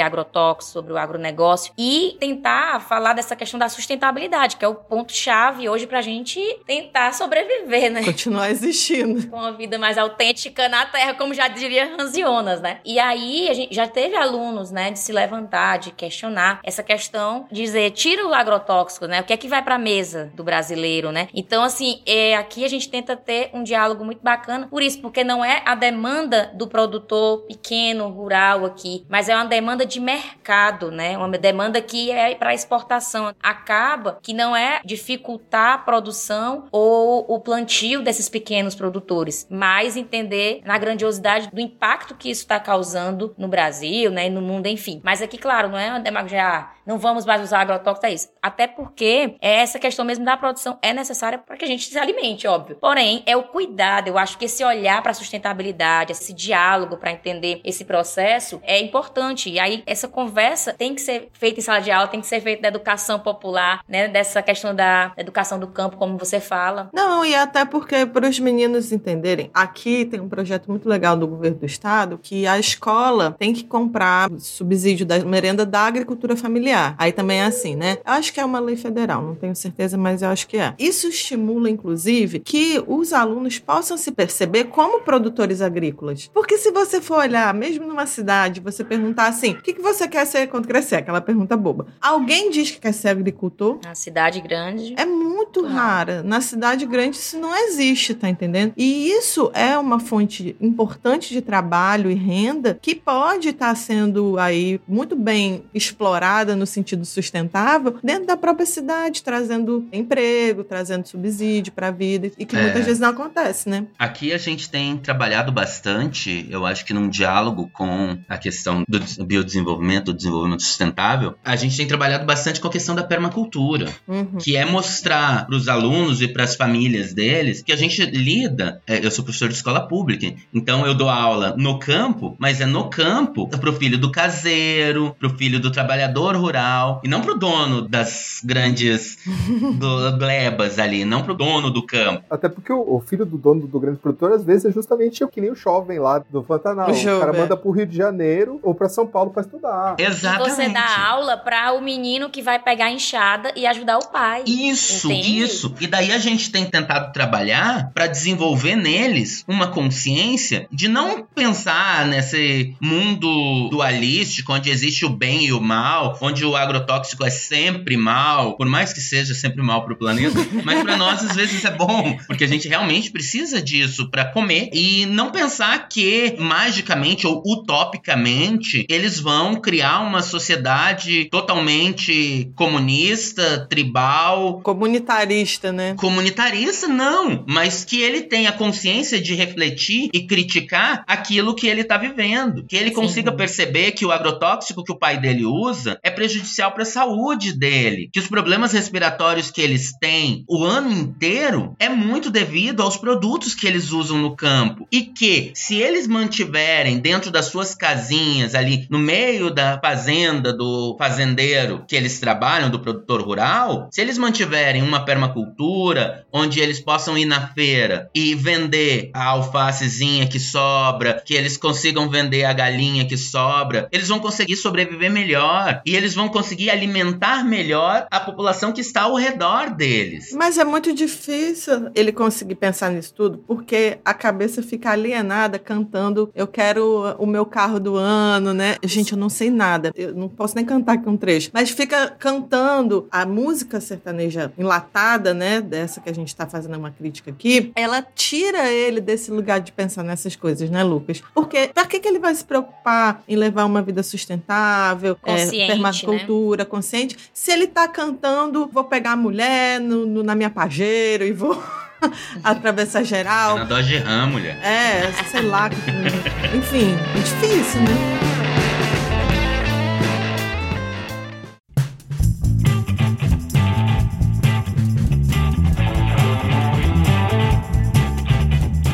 agrotóxicos, sobre o agronegócio e tentar falar dessa questão da sustentabilidade, que é o ponto-chave hoje pra gente tentar sobreviver, né? Continuar existindo. Com uma vida mais autêntica na Terra, como já diria Jonas, né? E aí a gente já teve alunos, né, de se levantar, de questionar essa questão, dizer, tira o agrotóxico, né? O que é que vai para a mesa do brasileiro, né? Então, assim, é, aqui a gente tenta ter um diálogo muito bacana por isso, porque não é a demanda do produtor pequeno, rural aqui, mas é uma demanda de mercado, né? Uma demanda que é para exportação. Acaba que não é dificultar a produção ou o plantio desses pequenos produtores, mas entender na grandiosidade do impacto que isso está causando no Brasil, né, no mundo, enfim. Mas aqui, claro, não é uma demagogia, ah, não vamos mais usar agrotóxicos, é isso. Até porque essa questão mesmo da produção é necessária para que a gente se alimente, óbvio. Porém, é o cuidado, eu acho que esse olhar para a sustentabilidade, esse diálogo para entender esse processo é importante. E aí, essa conversa tem que ser feita em sala de aula, tem que ser feita da educação popular, né, dessa questão da educação do campo, como você fala. Não, e até porque para os meninos entenderem, aqui tem um projeto muito legal do governo do estado que a escola tem que comprar subsídio da merenda da agricultura familiar. Aí também é assim, né? Eu acho que é uma lei federal, não tenho certeza, mas eu acho que é. Isso estimula, inclusive, que os alunos possam se perceber como produtores agrícolas. Porque se você for olhar, mesmo numa cidade, você perguntar assim: o que, que você quer ser quando crescer? Aquela pergunta boba. Alguém diz que quer ser agricultor? Na cidade grande. É muito ah. rara. Na cidade grande isso não existe, tá entendendo? E isso é uma fonte importante de trabalho e renda que pode estar tá sendo aí muito bem explorada no sentido sustentável dentro da própria cidade, trazendo emprego, trazendo subsídio para a vida e que é. muitas vezes não acontece, né? Aqui a gente tem trabalhado bastante, eu acho que num diálogo com a questão do biodesenvolvimento, do desenvolvimento sustentável, a gente tem trabalhado bastante com a questão da permacultura, uhum. que é mostrar para os alunos e para as famílias deles que a gente lida. É, eu sou professor de escola pública, então eu dou aula no campo, mas é no campo pro filho do caseiro, pro filho do trabalhador rural, e não pro dono das grandes do, glebas ali, não pro dono do campo. Até porque o, o, filho do dono do grande produtor, às vezes, é justamente o que nem o jovem lá do Pantanal. O, o cara manda pro Rio de Janeiro ou pra São Paulo pra estudar. Exatamente. E você dá aula pra o menino que vai pegar a enxada e ajudar o pai. Isso, entende? isso. E daí a gente tem tentado trabalhar para desenvolver neles uma consciência de não pensar nesse mundo dualístico, onde existe o bem e o mal, onde o agrotóxico é sempre mal, por mais que seja sempre mal para o planeta, mas para nós às vezes é bom, porque a gente realmente precisa disso para comer e não pensar que magicamente ou utopicamente eles vão criar uma sociedade totalmente comunista, tribal, comunitarista, né? Comunitarista não, mas que ele tenha consciência de refletir e criticar aquilo que ele está vivendo, que ele Sim. consiga perceber que o agrotóxico que o pai dele usa é prejudicial para a saúde dele, que os problemas respiratórios que eles têm o ano inteiro é muito devido aos produtos que eles usam no campo. E que se eles mantiverem dentro das suas casinhas ali no meio da fazenda do fazendeiro que eles trabalham do produtor rural, se eles mantiverem uma permacultura onde eles possam ir na feira e vender a alfacezinha que sobra, que eles consigam vender a galinha que sobra, eles vão conseguir sobreviver melhor. E eles vão conseguir alimentar melhor a população que está ao redor deles. Mas é muito difícil ele conseguir pensar nisso tudo, porque a cabeça fica alienada cantando eu quero o meu carro do ano, né? Gente, eu não sei nada. Eu não posso nem cantar aqui um trecho, mas fica cantando a música sertaneja enlatada, né, dessa que a gente está fazendo uma crítica aqui, ela tira ele desse lugar de pensar nessas coisas, né, Lucas? Porque para que, que ele vai se preocupar em levar uma vida sustentável, é, permacultura, né? consciente, se ele tá cantando, vou pegar a mulher no, no, na minha pajeiro e vou. atravessar geral. É na Dodge Ram, mulher. É, sei lá. Enfim, é difícil, né?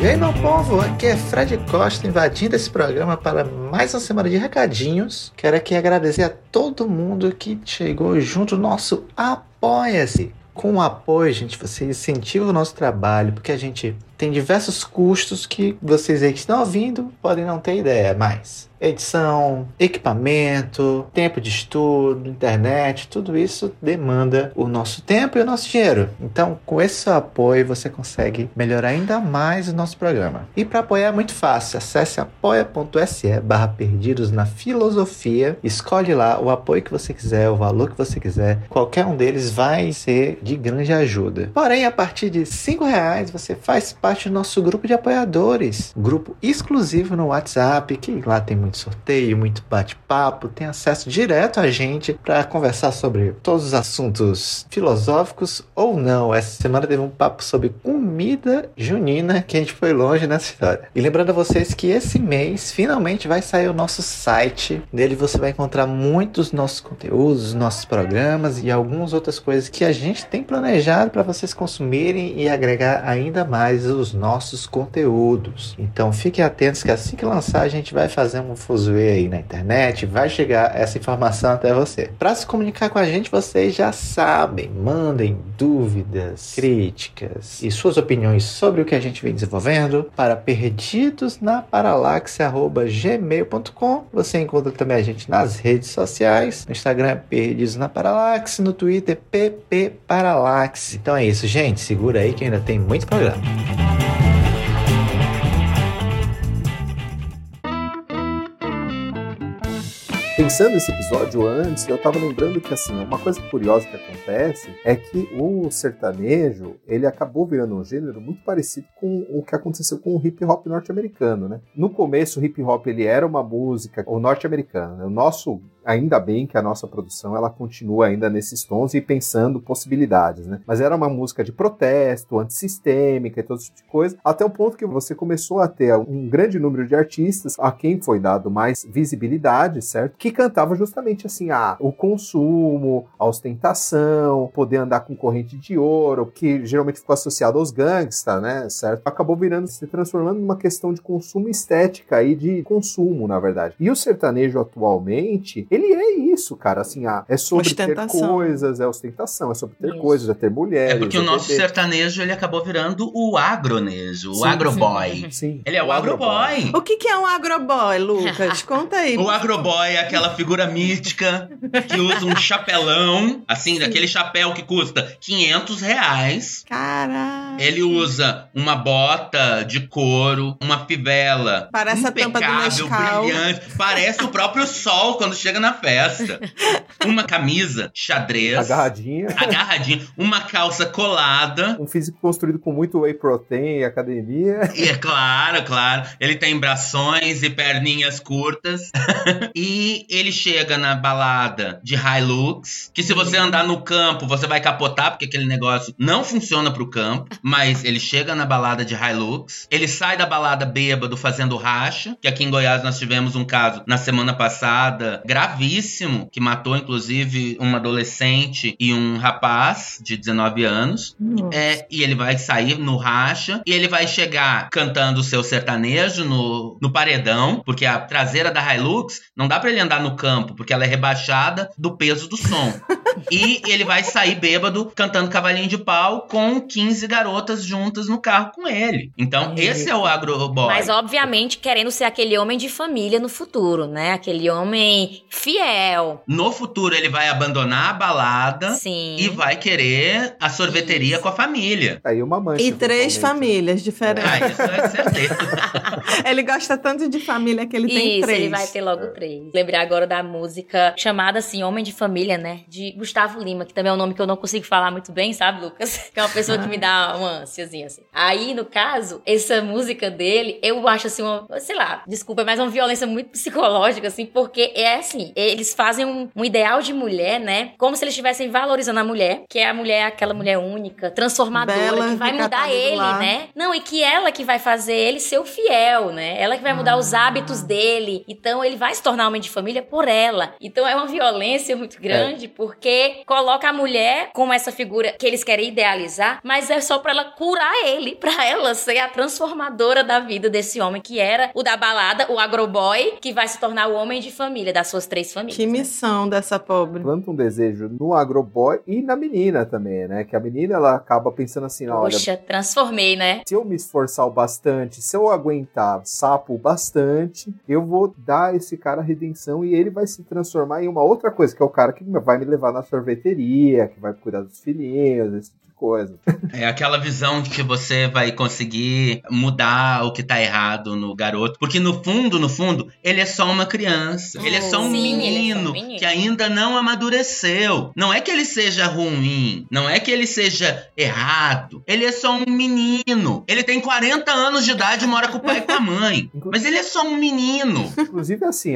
E aí, meu povo, aqui é Fred Costa invadindo esse programa para mais uma semana de recadinhos. Quero aqui agradecer a todo mundo que chegou junto no nosso Apoia-se. Com o apoio, gente, você incentiva o nosso trabalho, porque a gente tem diversos custos que vocês aí que estão ouvindo podem não ter ideia, mas edição, equipamento, tempo de estudo, internet, tudo isso demanda o nosso tempo e o nosso dinheiro. Então, com esse apoio, você consegue melhorar ainda mais o nosso programa. E para apoiar é muito fácil, acesse apoia.se barra perdidos na filosofia, escolhe lá o apoio que você quiser, o valor que você quiser, qualquer um deles vai ser de grande ajuda. Porém, a partir de cinco reais você faz parte do nosso grupo de apoiadores, grupo exclusivo no WhatsApp, que lá tem muito sorteio, muito bate-papo, tem acesso direto a gente para conversar sobre todos os assuntos filosóficos ou não. Essa semana teve um papo sobre comida junina, que a gente foi longe nessa história. E lembrando a vocês que esse mês finalmente vai sair o nosso site. Nele você vai encontrar muitos nossos conteúdos, nossos programas e algumas outras coisas que a gente tem planejado para vocês consumirem e agregar ainda mais os nossos conteúdos. Então fiquem atentos que assim que lançar a gente vai fazer um fuzuê aí na internet, vai chegar essa informação até você. Para se comunicar com a gente, vocês já sabem, mandem dúvidas, críticas e suas opiniões sobre o que a gente vem desenvolvendo para perdidosnaparalaxe@gmail.com. Você encontra também a gente nas redes sociais, no Instagram é Perdidos na Paralaxe, no Twitter PP Paralaxe. Então é isso, gente, segura aí que ainda tem muito programa. Pensando esse episódio antes, eu tava lembrando que assim, uma coisa curiosa que acontece é que o sertanejo, ele acabou virando um gênero muito parecido com o que aconteceu com o hip hop norte-americano, né? No começo, o hip hop ele era uma música o norte-americano, né? O nosso ainda bem que a nossa produção ela continua ainda nesses tons e pensando possibilidades, né? Mas era uma música de protesto, antissistêmica e todo tipo de coisa, até o ponto que você começou a ter um grande número de artistas a quem foi dado mais visibilidade, certo? Que cantava justamente assim, ah, o consumo, a ostentação, poder andar com corrente de ouro, que geralmente ficou associado aos gangsters, né, certo? Acabou virando, se transformando numa questão de consumo estética e de consumo, na verdade. E o sertanejo atualmente, ele é isso, cara. Assim, ah, é sobre Ostentação. ter coisas, é ostentação, é sobre ter Isso. coisas, é ter mulheres. É porque o nosso ter- sertanejo ele acabou virando o agronejo, o Sim, agroboy. Sim. Ele é o agroboy. O que, que é um agroboy, Lucas? Conta aí. O agroboy é aquela figura mística que usa um chapelão, assim, daquele chapéu que custa 500 reais. Caraca. Ele usa uma bota de couro, uma fivela Parece a tampa do Nescau. brilhante. Parece o próprio sol quando chega na festa. Uma camisa xadrez, Agarradinha. agarradinha, uma calça colada. Um físico construído com muito whey protein e academia. E é claro, claro, ele tem brações e perninhas curtas. e ele chega na balada de Hilux, que se você andar no campo, você vai capotar, porque aquele negócio não funciona pro campo. Mas ele chega na balada de Hilux, ele sai da balada bêbado fazendo racha, que aqui em Goiás nós tivemos um caso na semana passada gravíssimo, que matou inclusive uma adolescente e um rapaz de 19 anos. É, e ele vai sair no racha e ele vai chegar cantando o seu sertanejo no, no paredão, porque a traseira da Hilux não dá pra ele andar no campo, porque ela é rebaixada do peso do som. e ele vai sair bêbado cantando cavalinho de pau com 15 garotas juntas no carro com ele. Então, esse é o agroboy. Mas, obviamente, querendo ser aquele homem de família no futuro, né? Aquele homem fiel. No futuro, ele vai abandonar a balada Sim. e vai querer a sorveteria com a família. Aí uma mancha. E três famílias diferentes. Ah, isso é certeza. Ele gosta tanto de família que ele tem Isso, três. ele vai ter logo três. Lembrei agora da música chamada assim, Homem de Família, né? De Gustavo Lima, que também é um nome que eu não consigo falar muito bem, sabe, Lucas? Que é uma pessoa que me dá uma ânsiazinha, assim. Aí, no caso, essa música dele, eu acho assim, uma, sei lá, desculpa, mas é uma violência muito psicológica, assim, porque é assim, eles fazem um, um ideal de mulher, né? Como se eles estivessem valorizando a mulher, que é a mulher, aquela mulher única, transformadora, Bela, que vai mudar ele, lar. né? Não, e que ela que vai fazer ele ser o fiel, né? Ela que vai mudar os Ah. hábitos dele. Então ele vai se tornar homem de família por ela. Então é uma violência muito grande porque coloca a mulher como essa figura que eles querem idealizar, mas é só pra ela curar ele, pra ela ser a transformadora da vida desse homem que era o da balada, o agroboy, que vai se tornar o homem de família das suas três famílias. Que né? missão dessa pobre. Planta um desejo no agroboy e na menina também, né? Que a menina ela acaba pensando assim: olha, Poxa, transformei, né? se eu me esforçar o bastante, se eu aguentar sapo bastante, eu vou dar a esse cara a redenção e ele vai se transformar em uma outra coisa, que é o cara que vai me levar na sorveteria, que vai cuidar dos filhinhos, esse tipo coisa. É aquela visão de que você vai conseguir mudar o que tá errado no garoto. Porque no fundo, no fundo, ele é só uma criança. Ele é só um Sim, é só um menino menino. que ainda não amadureceu. Não é que ele seja ruim. Não é que ele seja errado. Ele é só um menino. Ele tem 40 anos de idade e mora com o pai e com a mãe. Mas ele é só um menino. Inclusive, assim,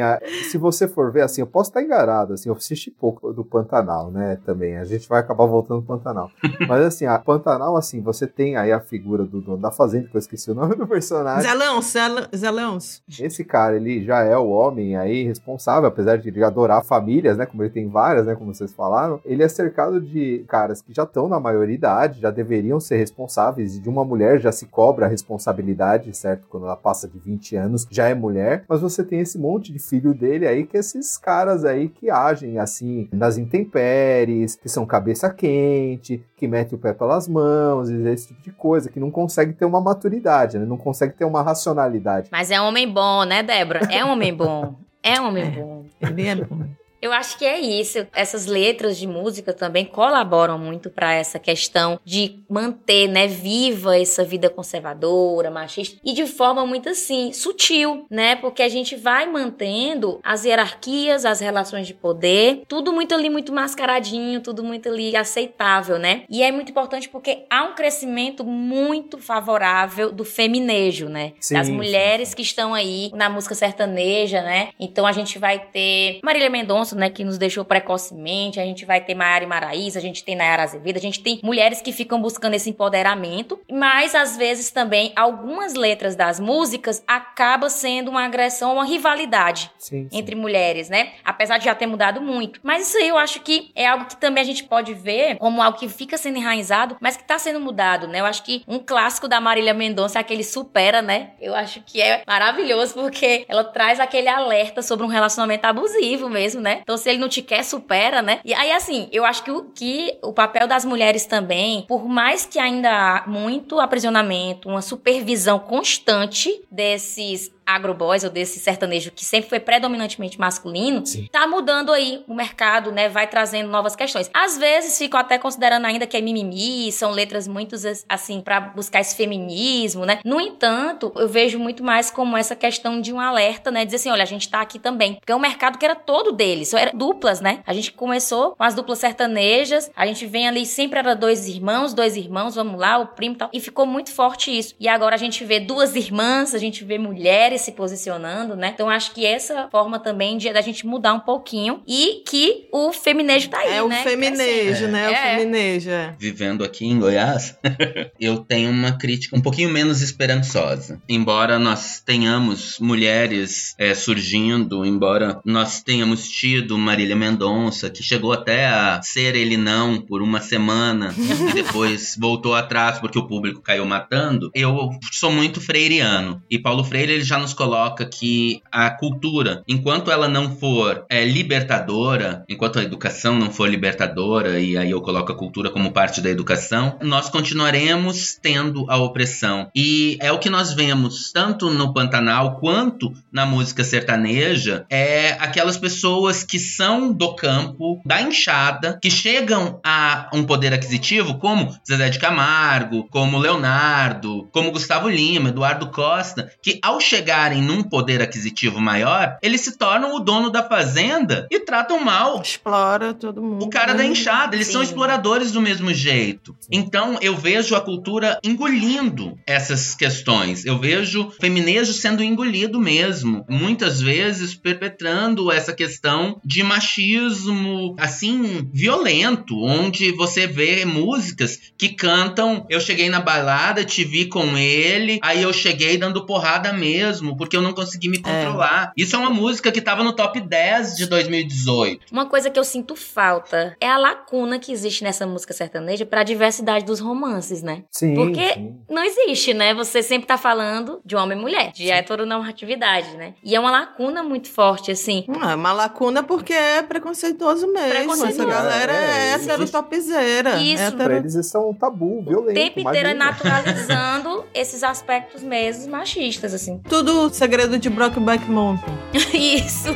se você for ver, assim, eu posso estar enganado, assim, eu assisti pouco do Pantanal, né, também. A gente vai acabar voltando pro Pantanal. Mas, assim, a Pantanal, assim, você tem aí a figura do dono da fazenda, que eu esqueci o nome do personagem. Zé Leôncio. Esse cara, ele já é o homem aí responsável, apesar de ele adorar famílias, né? Como ele tem várias, né? Como vocês falaram. Ele é cercado de caras que já estão na maioridade, já deveriam ser responsáveis. E de uma mulher já se cobra a responsabilidade, certo? Quando ela passa de 20 anos, já é mulher. Mas você tem esse monte de filho dele aí, que é esses caras aí que agem assim, nas intempéries, que são cabeça quente, que mete o pé pelas mãos, e esse tipo de coisa, que não consegue ter uma maturidade, né? Não consegue ter uma racionalidade. Mas é um homem bom, né, Débora? É um homem bom. É um homem É. bom. Ele é bom. Eu acho que é isso. Essas letras de música também colaboram muito para essa questão de manter, né, viva essa vida conservadora, machista e de forma muito assim sutil, né? Porque a gente vai mantendo as hierarquias, as relações de poder, tudo muito ali muito mascaradinho, tudo muito ali aceitável, né? E é muito importante porque há um crescimento muito favorável do feminejo, né? Sim, das sim. mulheres que estão aí na música sertaneja, né? Então a gente vai ter Marília Mendonça, né, que nos deixou precocemente, a gente vai ter Maiara e Maraísa, a gente tem Nayara Azevedo, a gente tem mulheres que ficam buscando esse empoderamento, mas às vezes também algumas letras das músicas acaba sendo uma agressão, uma rivalidade Sim, sim. entre mulheres, né? Apesar de já ter mudado muito. Mas isso aí eu acho que é algo que também a gente pode ver como algo que fica sendo enraizado, mas que tá sendo mudado, né? Eu acho que um clássico da Marília Mendonça é aquele Supera, né? Eu acho que é maravilhoso porque ela traz aquele alerta sobre um relacionamento abusivo mesmo, né? Então, se ele não te quer, supera, né? E aí, assim, eu acho que o, que o papel das mulheres também, por mais que ainda há muito aprisionamento, uma supervisão constante desses agroboys ou desse sertanejo que sempre foi predominantemente masculino, Sim. tá mudando aí o mercado, né? Vai trazendo novas questões. Às vezes ficam até considerando ainda que é mimimi, são letras muito assim para buscar esse feminismo, né? No entanto, eu vejo muito mais como essa questão de um alerta, né? Dizer assim, olha, a gente tá aqui também, porque é um mercado que era todo deles, só era duplas, né? A gente começou com as duplas sertanejas, a gente vem ali sempre era dois irmãos, dois irmãos, vamos lá, o primo e tal, e ficou muito forte isso. E agora a gente vê duas irmãs, a gente vê mulheres se posicionando, né? Então acho que essa forma também de da gente mudar um pouquinho e que o feminejo tá aí, É o né? feminejo, Crescendo. né? É o É. feminejo. é. vivendo aqui em Goiás, eu tenho uma crítica um pouquinho menos esperançosa. Embora nós tenhamos mulheres é, surgindo, embora nós tenhamos tido Marília Mendonça, que chegou até a ser ele não por uma semana e depois voltou atrás porque o público caiu matando, eu sou muito freiriano. E Paulo Freire ele já nos coloca que a cultura, enquanto ela não for é, libertadora, enquanto a educação não for libertadora, e aí eu coloco a cultura como parte da educação, nós continuaremos tendo a opressão. E é o que nós vemos tanto no Pantanal quanto na música sertaneja, é aquelas pessoas que são do campo, da enxada, que chegam a um poder aquisitivo, como Zezé de Camargo, como Leonardo, como Gustavo Lima, Eduardo Costa, que ao chegarem num poder aquisitivo maior, eles se tornam o dono da fazenda e tratam mal Explora todo mundo. o cara da né? enxada, eles são Sim. exploradores do mesmo jeito. Então eu vejo a cultura engolindo essas questões. Eu vejo o feminejo sendo engolido mesmo. Muitas vezes perpetrando essa questão de machismo, assim, violento, onde você vê músicas que cantam: Eu cheguei na balada, te vi com ele, aí eu cheguei dando porrada mesmo, porque eu não consegui me controlar. Isso é uma música que tava no top 10 de 2018. Uma coisa que eu sinto falta é a lacuna que existe nessa música sertaneja pra diversidade dos romances, né? Sim, Porque sim. não existe, né? Você sempre tá falando de homem e mulher, de heteronormatividade, né? E é uma lacuna muito forte, assim. Ah, uma lacuna porque é preconceituoso mesmo. Preconceituoso. Essa galera É, é hétero existe- topzeira. Isso. Hétero- Pra eles isso é um tabu violento. O tempo inteiro é naturalizando esses aspectos mesmo machistas, assim. Tudo segredo de Brokeback Mountain. Isso.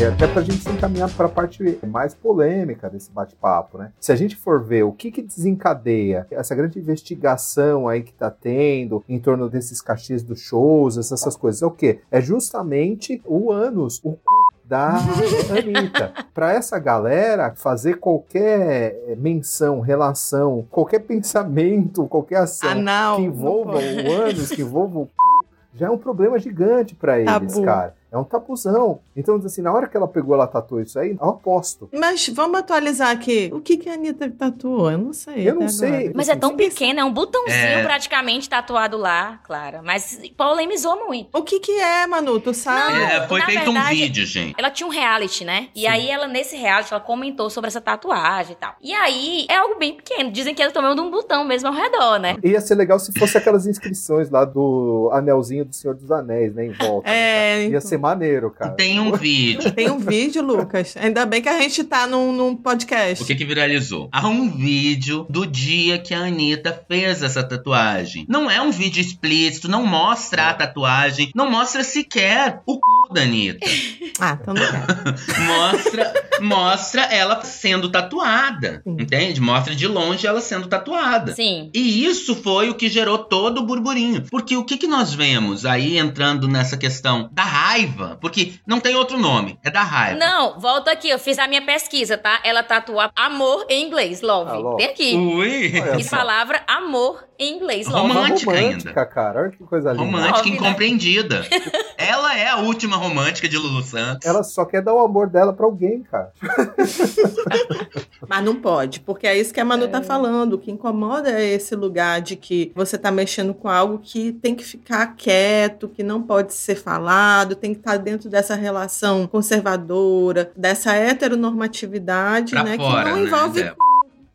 É, até pra gente se encaminhar pra parte mais polêmica desse bate-papo, né? Se a gente for ver o que que desencadeia essa grande investigação aí que tá tendo em torno desses cachês dos shows, essas, essas coisas, é o quê? É justamente o ânus, o c... da Anitta. Pra essa galera fazer qualquer eh, menção, relação, qualquer pensamento, qualquer ação Anal. que envolva o ânus, que envolva o c... já é um problema gigante pra eles, Tabu. cara. É um tabuzão. Então, assim, na hora que ela pegou, ela tatuou isso aí, eu aposto. Mas vamos atualizar aqui. O que, que a Anitta tatuou? Eu não sei. Eu não sei. agora. Mas é tão pequeno, é um botãozinho É. praticamente tatuado lá, Clara. Mas polemizou muito. O que, que é, Manu? Tu sabe? Não, É, foi feito um verdade- vídeo, gente. Ela tinha um reality, né? E Sim. aí ela, nesse reality, ela comentou sobre essa tatuagem e tal. E aí, é algo bem pequeno. Dizem que ela tomou de um botão mesmo ao redor, né? Ia ser legal se fosse aquelas inscrições lá do anelzinho do Senhor dos Anéis, né? Em volta. né, É, cara? Ia então. ser maneiro, cara. Tem um vídeo. Tem um vídeo, Lucas. Ainda bem que a gente tá num, num podcast. O que que viralizou? Há um vídeo do dia que a Anitta fez essa tatuagem. Não é um vídeo explícito, não mostra a tatuagem, não mostra sequer o cu da Anitta. Ah, então não quero. Mostra, mostra ela sendo tatuada, Sim. entende? Mostra de longe ela sendo tatuada. Sim. E isso foi o que gerou todo o burburinho. Porque o que, que nós vemos aí entrando nessa questão da raiva? Porque não tem outro nome, é da raiva. Não, volta aqui, eu fiz a minha pesquisa, tá? Ela tatua amor em inglês, love. Ah, love. Tem aqui. Ui! Só. palavra amor em inglês, love. Romântica romântica, ainda. cara. Olha que coisa linda. Romântica Óbvio, né? Ela é a última romântica de Lulu Santos. Ela só quer dar o amor dela pra alguém, cara. Mas não pode, porque é isso que a Manu tá falando. O que incomoda é esse lugar de que você tá mexendo com algo que tem que ficar quieto, que não pode ser falado, tem que estar dentro dessa relação conservadora, dessa heteronormatividade, Pra né? fora, que não né, envolve Débora?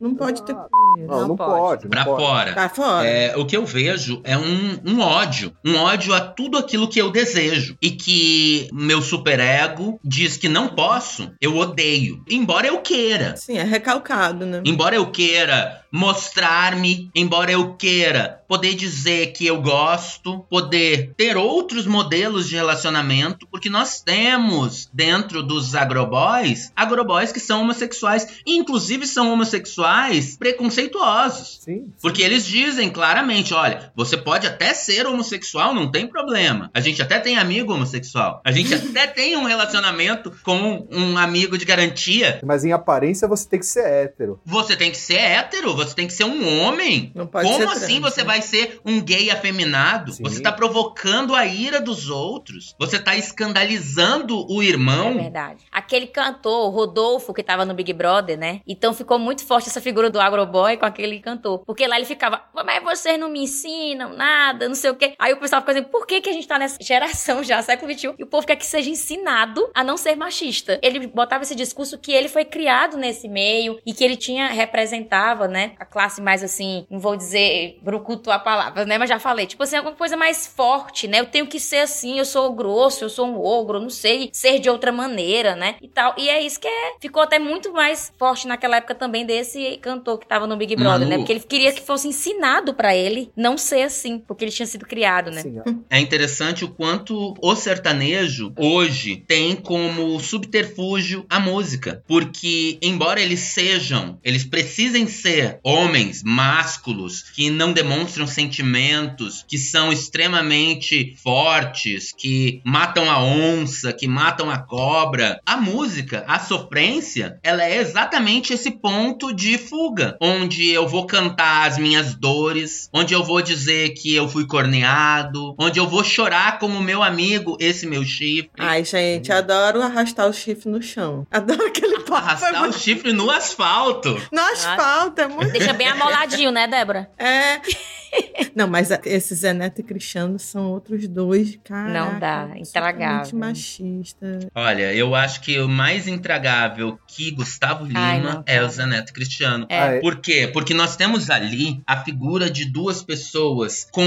Não pode ter Não, não, Não pode. pode. não Pra pode. fora. Tá fora. É, o que eu vejo é um, um ódio. Um ódio a tudo aquilo que eu desejo. E que meu superego diz que não posso, eu odeio. Embora eu queira. Sim, é recalcado, né? Embora eu queira mostrar-me, embora eu queira poder dizer que eu gosto, poder ter outros modelos de relacionamento, porque nós temos dentro dos agroboys, agroboys que são homossexuais, inclusive são homossexuais preconceituosos. Sim, sim. Porque eles dizem claramente, olha, você pode até ser homossexual, não tem problema. A gente até tem amigo homossexual. A gente até tem um relacionamento com um amigo de garantia. Mas em aparência você tem que ser hétero. Você tem que ser hétero, você tem que ser um homem. Não pode Como ser assim trans, você né? vai ser um gay afeminado? Sim. Você tá provocando a ira dos outros. Você tá escandalizando o É irmão. verdade. Aquele cantor, o Rodolfo, que tava no Big Brother, né? Então ficou muito forte essa figura do agroboy com aquele cantor. Porque lá ele ficava, mas vocês não me ensinam nada, não sei o quê. Aí o pessoal fica assim, por que, que a gente tá nessa geração já, século XXI, e o povo quer que seja ensinado a não ser machista? Ele botava esse discurso que ele foi criado nesse meio e que ele tinha, representava, né? A classe mais assim, não vou dizer brucutu a palavra, né? Mas já falei, tipo assim, alguma coisa mais forte, né? Eu tenho que ser assim, eu sou grosso, eu sou um ogro, eu não sei ser de outra maneira, né? E tal. E é isso que é, ficou até muito mais forte naquela época também desse cantor que tava no Big Brother, Manu. né? Porque ele queria que fosse ensinado pra ele não ser assim, porque ele tinha sido criado, né? Sim, É interessante o quanto o sertanejo hoje tem como subterfúgio a música. Porque, embora eles sejam, eles precisem ser homens másculos que não demonstram sentimentos, que são extremamente fortes, que matam a onça, que matam a cobra. A música, a sofrência, ela é exatamente esse ponto de fuga, onde eu vou cantar as minhas dores, onde eu vou dizer que eu fui corneado, onde eu vou chorar como meu amigo, esse meu chifre. Ai, gente, adoro arrastar o chifre no chão. Adoro aquele papo. Arrastar o chifre no asfalto. No asfalto, é muito. Deixa bem amoladinho, né, Débora? É. Não, mas a- esse Zé Neto e Cristiano são outros dois, cara. Não dá, intragável. machista. Olha, eu acho que o mais intragável que Gustavo Lima Ai, não, é o Zé Neto Cristiano. É. Por quê? Porque nós temos ali a figura de duas pessoas com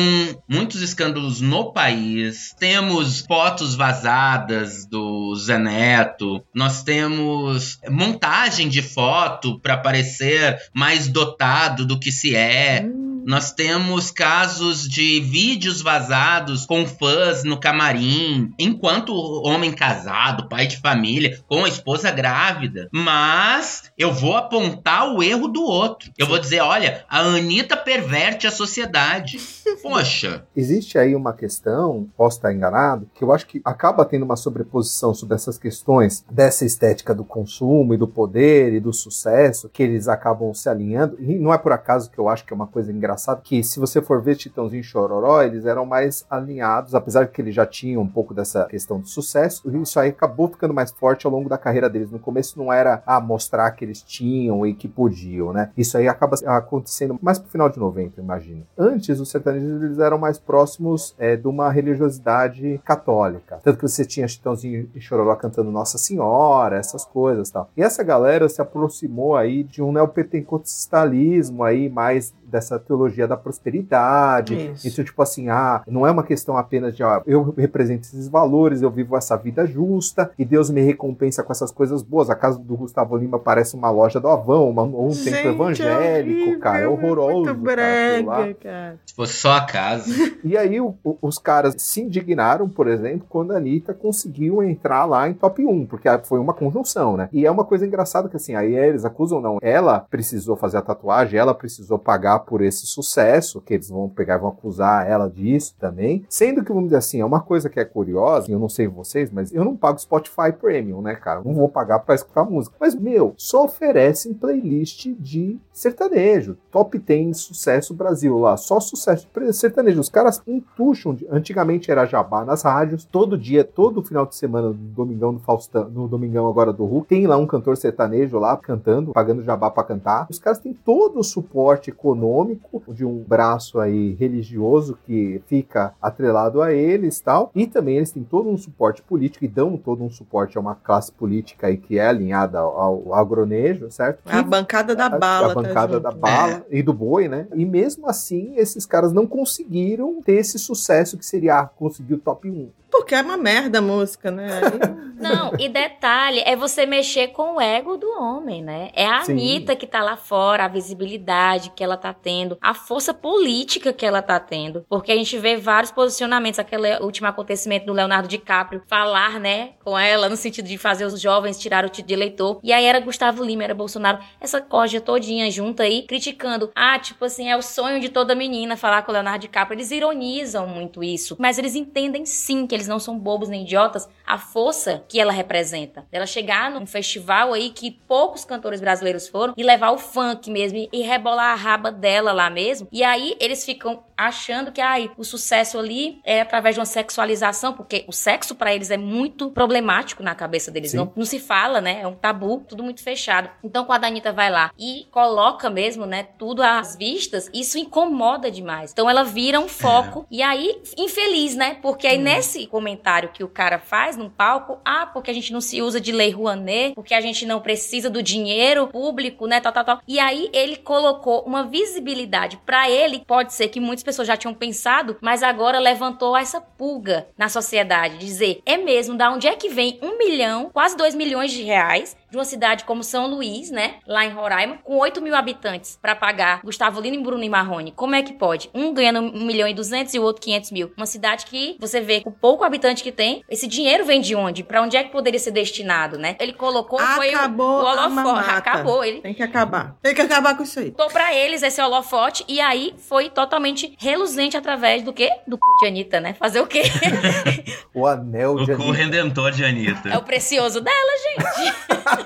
muitos escândalos no país. Temos fotos vazadas do Zé Neto. Nós temos montagem de foto para parecer mais dotado do que se é. Hum, Nós temos casos de vídeos vazados com fãs no camarim, enquanto homem casado, pai de família, com a esposa grávida. Mas eu vou apontar o erro do outro. Eu vou dizer: olha, a Anitta perverte a sociedade. Poxa, Existe aí uma questão, posso estar enganado, que eu acho que acaba tendo uma sobreposição sobre essas questões dessa estética do consumo e do poder e do sucesso, que eles acabam se alinhando. E não é por acaso que eu acho que é uma coisa engraçada, que se você for ver Titãozinho e Chororó, eles eram mais alinhados, apesar de que eles já tinham um pouco dessa questão do sucesso, isso aí acabou ficando mais forte ao longo da carreira deles. No começo não era a mostrar que eles tinham e que podiam, né? Isso aí acaba acontecendo mais pro final de 90, eu imagino. Antes, os sertanejos eles eram mais próximos é, de uma religiosidade católica. Tanto que você tinha Chitãozinho e Chororó cantando Nossa Senhora, essas coisas e tal. E essa galera se aproximou aí de um neopentecostalismo aí mais dessa teologia da prosperidade. Isso. Então, tipo assim, ah, não é uma questão apenas de ah, eu represento esses valores, eu vivo essa vida justa e Deus me recompensa com essas coisas boas. A casa do Gustavo Lima parece uma loja do Avão, uma, um Gente, templo evangélico, horrível, cara. É horroroso. Muito brega, cara. se fosse só a casa. E aí o- o- os caras se indignaram, por exemplo, quando a Anitta conseguiu entrar lá em top 1, porque a- foi uma conjunção, né? E é uma coisa engraçada que assim, aí eles acusam não, ela precisou fazer a tatuagem, ela precisou pagar por esse sucesso, que eles vão pegar e vão acusar ela disso também. Sendo que, vamos dizer assim, é uma coisa que é curiosa, e eu não sei vocês, mas eu não pago Spotify Premium, né, cara? Não vou pagar pra escutar música. Mas, meu, só oferecem playlist de sertanejo. Top 10 sucesso Brasil lá. Só sucesso sertanejo. Os caras entucham. Antigamente era jabá nas rádios. Todo dia, todo final de semana, no Domingão do Faustão, no Domingão agora do Hulk, tem lá um cantor sertanejo lá cantando, pagando jabá pra cantar. Os caras têm todo o suporte econômico econômico, de um braço aí religioso que fica atrelado a eles tal. E também eles têm todo um suporte político e dão todo um suporte a uma classe política aí que é alinhada ao, ao agronejo, certo? A bancada da bala. A, a tá bancada junto. da bala e do boi, né? E mesmo assim, esses caras não conseguiram ter esse sucesso que seria ah, conseguir o top 1. Porque é uma merda a música, né? Não, e detalhe, é você mexer com o ego do homem, né? É a Sim. Anitta que tá lá fora, a visibilidade que ela tá tendo, a força política que ela tá tendo. Porque a gente vê vários posicionamentos, aquele último acontecimento do Leonardo DiCaprio, falar, né, com ela, no sentido de fazer os jovens tirar o título de eleitor. E aí era Gustavo Lima, era Bolsonaro, essa corja todinha junta aí, criticando. Ah, tipo assim, é o sonho de toda menina falar com o Leonardo DiCaprio. Eles ironizam muito isso, mas eles entendem sim que eles não são bobos nem idiotas, a força que ela representa. Ela chegar num festival aí que poucos cantores brasileiros foram e levar o funk mesmo e rebolar a raba dela lá mesmo. E aí eles ficam achando que ai, o sucesso ali é através de uma sexualização, porque o sexo pra eles é muito problemático na cabeça deles. Sim. Não, não se fala, né? É um tabu, tudo muito fechado. Então quando a Anitta vai lá e coloca mesmo, né, tudo às vistas, isso incomoda demais. Então ela vira um foco e aí infeliz, né? Porque aí nesse comentário que o cara faz num palco, ah, porque a gente não se usa de lei Rouanet, porque a gente não precisa do dinheiro público, né, tal, tal, tal. E aí ele colocou uma visibilidade pra ele, pode ser que muitas pessoas já tinham pensado, mas agora levantou essa pulga na sociedade, dizer, é mesmo, da onde é que vem um milhão, quase dois milhões de reais de uma cidade como São Luís, né, lá em Roraima, com 8 mil habitantes pra pagar Gustavo Lino e Bruno e Marrone. Como é que pode? Um ganhando 1 milhão e 200 e o outro 500 mil. Uma cidade que você vê com pouco habitante que tem, esse dinheiro vem de onde? Pra onde é que poderia ser destinado, né? Ele colocou foi o- Acabou o, a holofote. Acabou. Ele Tem que acabar. Tem que acabar com isso aí. botou pra eles esse holofote e aí foi totalmente reluzente através do quê? Do cu de Anitta, né? Fazer o quê? O anel de O Anitta. redentor de Anitta. é o precioso dela, gente.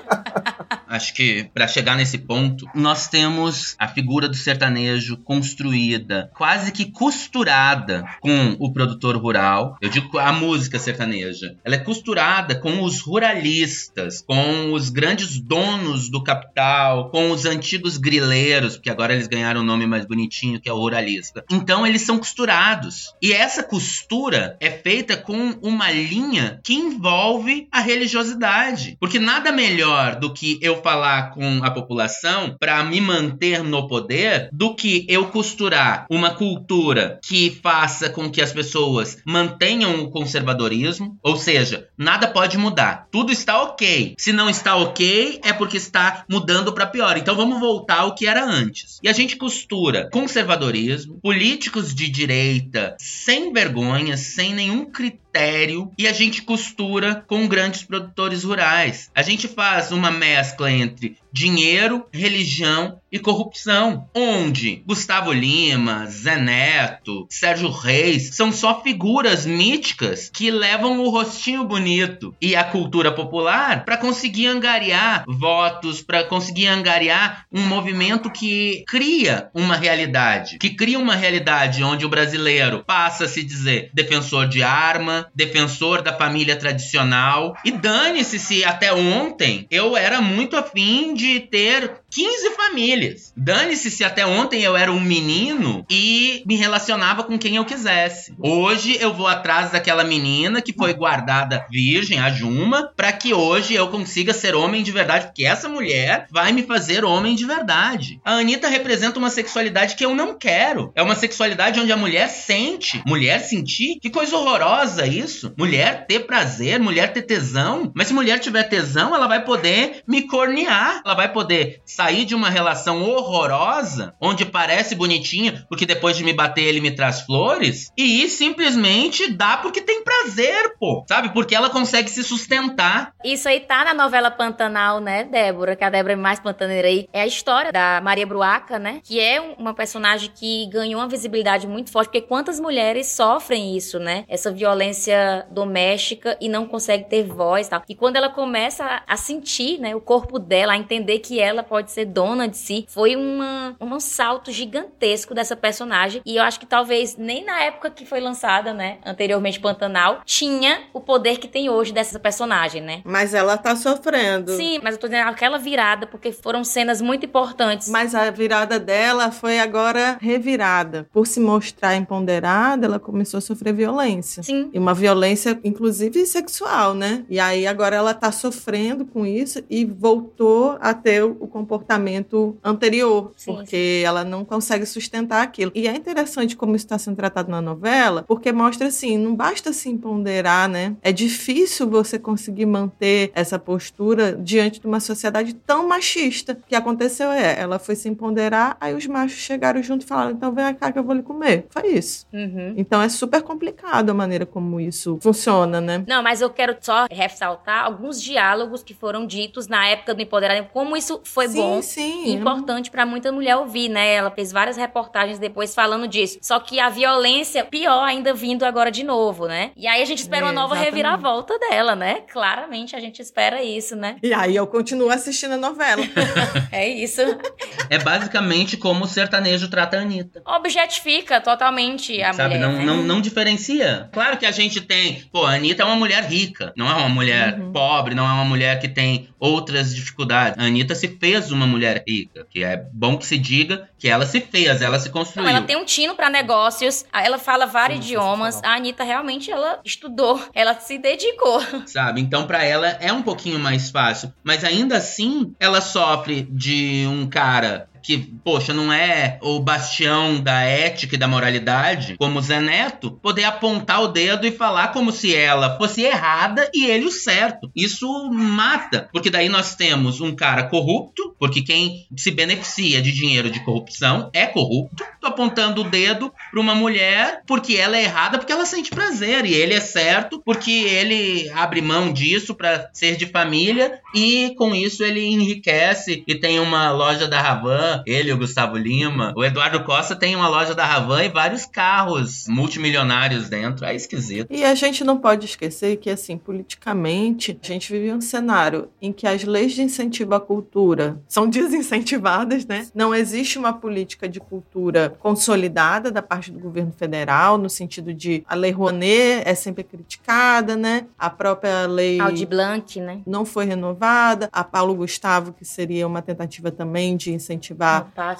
Acho que pra chegar nesse ponto, nós temos a figura do sertanejo construída, quase que costurada com o produtor rural. Eu digo a música sertaneja. Ela é costurada com os ruralistas, com os grandes donos do capital, com os antigos grileiros, porque agora eles ganharam um nome mais bonitinho, que é o ruralista. Então eles são costurados. E essa costura é feita com uma linha que envolve a religiosidade. Porque nada melhor do que eu falar com a população para me manter no poder do que eu costurar uma cultura que faça com que as pessoas mantenham o conservadorismo, ou seja, nada pode mudar. Tudo está ok. Se não está ok, é porque está mudando para pior. Então vamos voltar ao que era antes. E a gente costura conservadorismo, políticos de direita sem vergonha, sem nenhum critério, e a gente costura com grandes produtores rurais. A gente faz uma mescla entre dinheiro, religião e corrupção, onde Gustavo Lima, Zé Neto, Sérgio Reis são só figuras míticas que levam o rostinho bonito. E a cultura popular para conseguir angariar votos, para conseguir angariar um movimento que cria uma realidade, que cria uma realidade onde o brasileiro passa a se dizer defensor de arma, defensor da família tradicional. E dane-se se até ontem eu era muito afim de ter 15 famílias. Dane-se se até ontem eu era um menino e me relacionava com quem eu quisesse. Hoje eu vou atrás daquela menina que foi guardada virgem, a Juma, para que hoje eu consiga ser homem de verdade, porque essa mulher vai me fazer homem de verdade. A Anitta representa uma sexualidade que eu não quero. É uma sexualidade onde a mulher sente. Mulher sentir? Que coisa horrorosa isso. Mulher ter prazer, mulher ter tesão. Mas se mulher tiver tesão, ela vai poder me cornear. Ela vai poder sair de uma relação horrorosa, onde parece bonitinha, porque depois de me bater ele me traz flores, e ir simplesmente dá porque tem prazer, pô. Sabe? Porque ela consegue se sustentar. Isso aí tá na novela Pantanal, né, Débora? Que a Débora é mais pantaneira aí. É a história da Maria Bruaca, né? Que é um- uma personagem que ganhou uma visibilidade muito forte, porque quantas mulheres sofrem isso, né? Essa violência doméstica e não consegue ter voz e tal. E quando ela começa a sentir, né, o corpo dela, a entender que ela pode pode ser dona de si. Foi uma, um salto gigantesco dessa personagem. E eu acho que talvez nem na época que foi lançada, né? Anteriormente Pantanal, tinha o poder que tem hoje dessa personagem, né? Mas ela tá sofrendo. Sim, mas eu tô dizendo aquela virada, porque foram cenas muito importantes. Mas a virada dela foi agora revirada. Por se mostrar empoderada, ela começou a sofrer violência. Sim. E uma violência, inclusive sexual, né? E aí agora ela tá sofrendo com isso e voltou a ter o comportamento anterior, Sim, porque ela não consegue sustentar aquilo. E é interessante como isso está sendo tratado na novela, porque mostra assim, não basta se empoderar, né? É difícil você conseguir manter essa postura diante de uma sociedade tão machista. O que aconteceu é, ela foi se empoderar, aí os machos chegaram junto e falaram, então vem cá que eu vou lhe comer. Foi isso. Uhum. Então é super complicado a maneira como isso funciona, né? Não, mas eu quero só ressaltar alguns diálogos que foram ditos na época do empoderamento, como isso foi sim, bom sim. e importante pra muita mulher ouvir, né? Ela fez várias reportagens depois falando disso. Só que a violência, pior ainda vindo agora de novo, né? E aí a gente espera É, uma nova exatamente. reviravolta dela, né? Claramente a gente espera isso, né? E aí eu continuo assistindo a novela. É isso. É basicamente como o sertanejo trata a Anitta. Objetifica totalmente a Sabe, mulher. não, né? não, não diferencia. Claro que a gente tem. Pô, a Anitta é uma mulher rica, não é uma mulher Uhum. pobre, não é uma mulher que tem outras dificuldades. A Anitta se fez uma mulher rica, que é bom que se diga que ela se fez, ela se construiu. Não, ela tem um tino pra negócios, ela fala vários Sim, idiomas. A Anitta realmente ela estudou, ela se dedicou. sabe? Então, pra ela é um pouquinho mais fácil. Mas ainda assim, ela sofre de um cara que, poxa, não é o bastião da ética e da moralidade, como Zé Neto, poder apontar o dedo e falar como se ela fosse errada e ele o certo. Isso mata, porque daí nós temos um cara corrupto, porque quem se beneficia de dinheiro de corrupção é corrupto, tô apontando o dedo pra uma mulher porque ela é errada, porque ela sente prazer, e ele é certo porque ele abre mão disso pra ser de família e com isso ele enriquece e tem uma loja da Ravan, ele, o Gustavo Lima, o Eduardo Costa tem uma loja da Ravan e vários carros multimilionários dentro, é esquisito. E a gente não pode esquecer que, assim, politicamente, a gente vive um cenário em que as leis de incentivo à cultura são desincentivadas, né? Não existe uma política de cultura consolidada da parte do governo federal, no sentido de a lei Rouanet é sempre criticada, né? A própria lei Aldi Blanc, né? não foi renovada. A Paulo Gustavo, que seria uma tentativa também de incentivar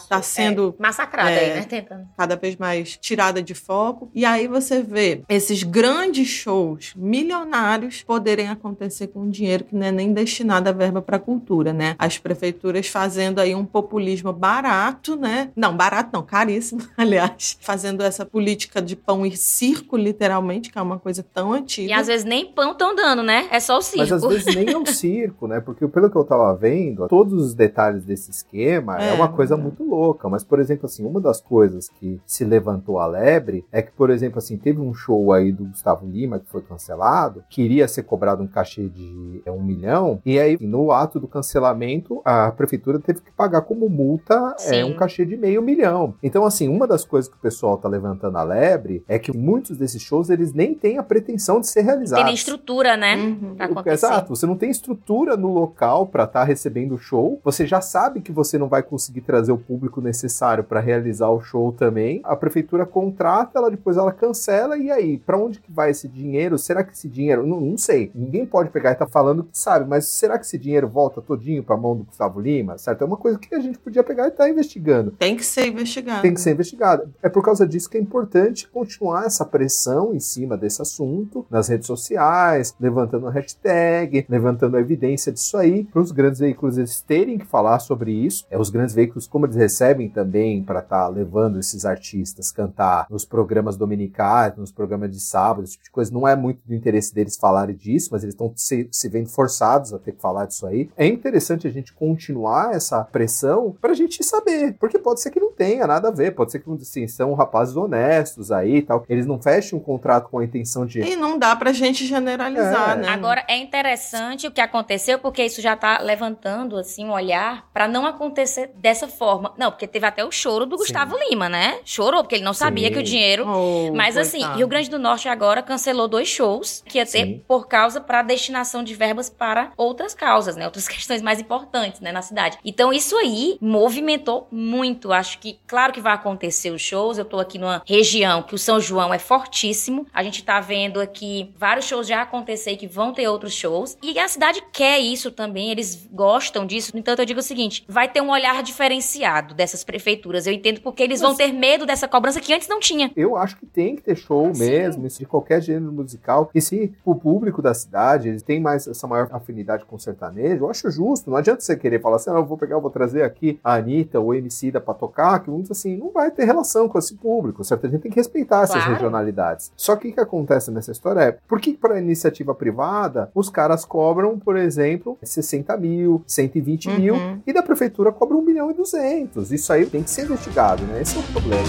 Tá sendo, é, massacrada é, aí, né? Tentando. cada vez mais tirada de foco. E aí você vê esses grandes shows milionários poderem acontecer com dinheiro que não é nem destinado à verba para cultura, né? As prefeituras fazendo aí um populismo barato, né? Não, barato não, caríssimo, aliás, fazendo essa política de pão e circo, literalmente, que é uma coisa tão antiga. E às vezes nem pão estão dando, né? É só o circo. Mas às vezes nem é um circo, né? Porque pelo que eu tava vendo, todos os detalhes desse esquema é, É, uma coisa é. muito louca. Mas, por exemplo, assim, uma das coisas que se levantou a lebre é que, por exemplo, assim, teve um show aí do Gustavo Lima que foi cancelado, queria ser cobrado um cachê de é, um milhão, e aí, no ato do cancelamento, a prefeitura teve que pagar como multa é, um cachê de meio milhão. Então, assim, uma das coisas que o pessoal tá levantando a lebre é que muitos desses shows, eles nem têm a pretensão de ser Tem realizados. nem estrutura, né? Uhum. Pra. Exato, você não tem estrutura no local para estar recebendo o show. Você já sabe que você não vai conseguir trazer o público necessário para realizar o show também. A prefeitura contrata, ela depois ela cancela e aí, para onde que vai esse dinheiro? Será que esse dinheiro, não, não sei. Ninguém pode pegar e tá falando que sabe, mas será que esse dinheiro volta todinho para mão do Gustavo Lima? Certo? É uma coisa que a gente podia pegar e tá investigando Tem que ser investigado. tem que ser investigada. É por causa disso que é importante continuar essa pressão em cima desse assunto nas redes sociais, levantando a hashtag, levantando a evidência disso aí, para os grandes veículos eles terem que falar sobre isso. É os grandes veículos, como eles recebem também para estar levando esses artistas cantar nos programas dominicais, nos programas de sábado, esse tipo de coisa, não é muito do interesse deles falarem disso, mas eles estão se, se vendo forçados a ter que falar disso aí. É interessante a gente continuar essa pressão para a gente saber, porque pode ser que não tenha nada a ver, pode ser que assim, são rapazes honestos aí e tal, eles não fechem um contrato com a intenção de E não dá pra gente generalizar, É. né? Agora é interessante o que aconteceu, porque isso já tá levantando assim um olhar pra não acontecer dessa dessa forma. Não, porque teve até o choro do Gustavo Lima, né? Chorou, porque ele não sabia Sim. que o dinheiro. Oh, Mas assim, coitado. Rio Grande do Norte agora cancelou dois shows que ia ter Sim. por causa para destinação de verbas para outras causas, né? Outras questões mais importantes, né, na cidade. Então isso aí movimentou muito. Acho que claro que vai acontecer os shows. Eu tô aqui numa região que o São João é fortíssimo. A gente tá vendo aqui vários shows já acontecer e que vão ter outros shows. E a cidade quer isso também, eles gostam disso. No entanto, eu digo o seguinte: vai ter um olhar diferenciado dessas prefeituras. Eu entendo porque eles vão ter medo dessa cobrança que antes não tinha. Eu acho que tem que ter show Sim. mesmo, de qualquer gênero musical. E se o público da cidade eles tem mais essa maior afinidade com o sertanejo, eu acho justo. Não adianta você querer falar assim, ah, eu vou pegar, eu vou trazer aqui a Anitta ou o MC da pra tocar, que muitos assim, não vai ter relação com esse público, certo? A gente tem que respeitar essas Claro. regionalidades. Só que o que acontece nessa história é, por que para iniciativa privada os caras cobram, por exemplo, 60 mil, 120 mil, Uhum. e da prefeitura cobra 1 milhão e 200. Isso aí tem que ser investigado, né? Esse é o problema.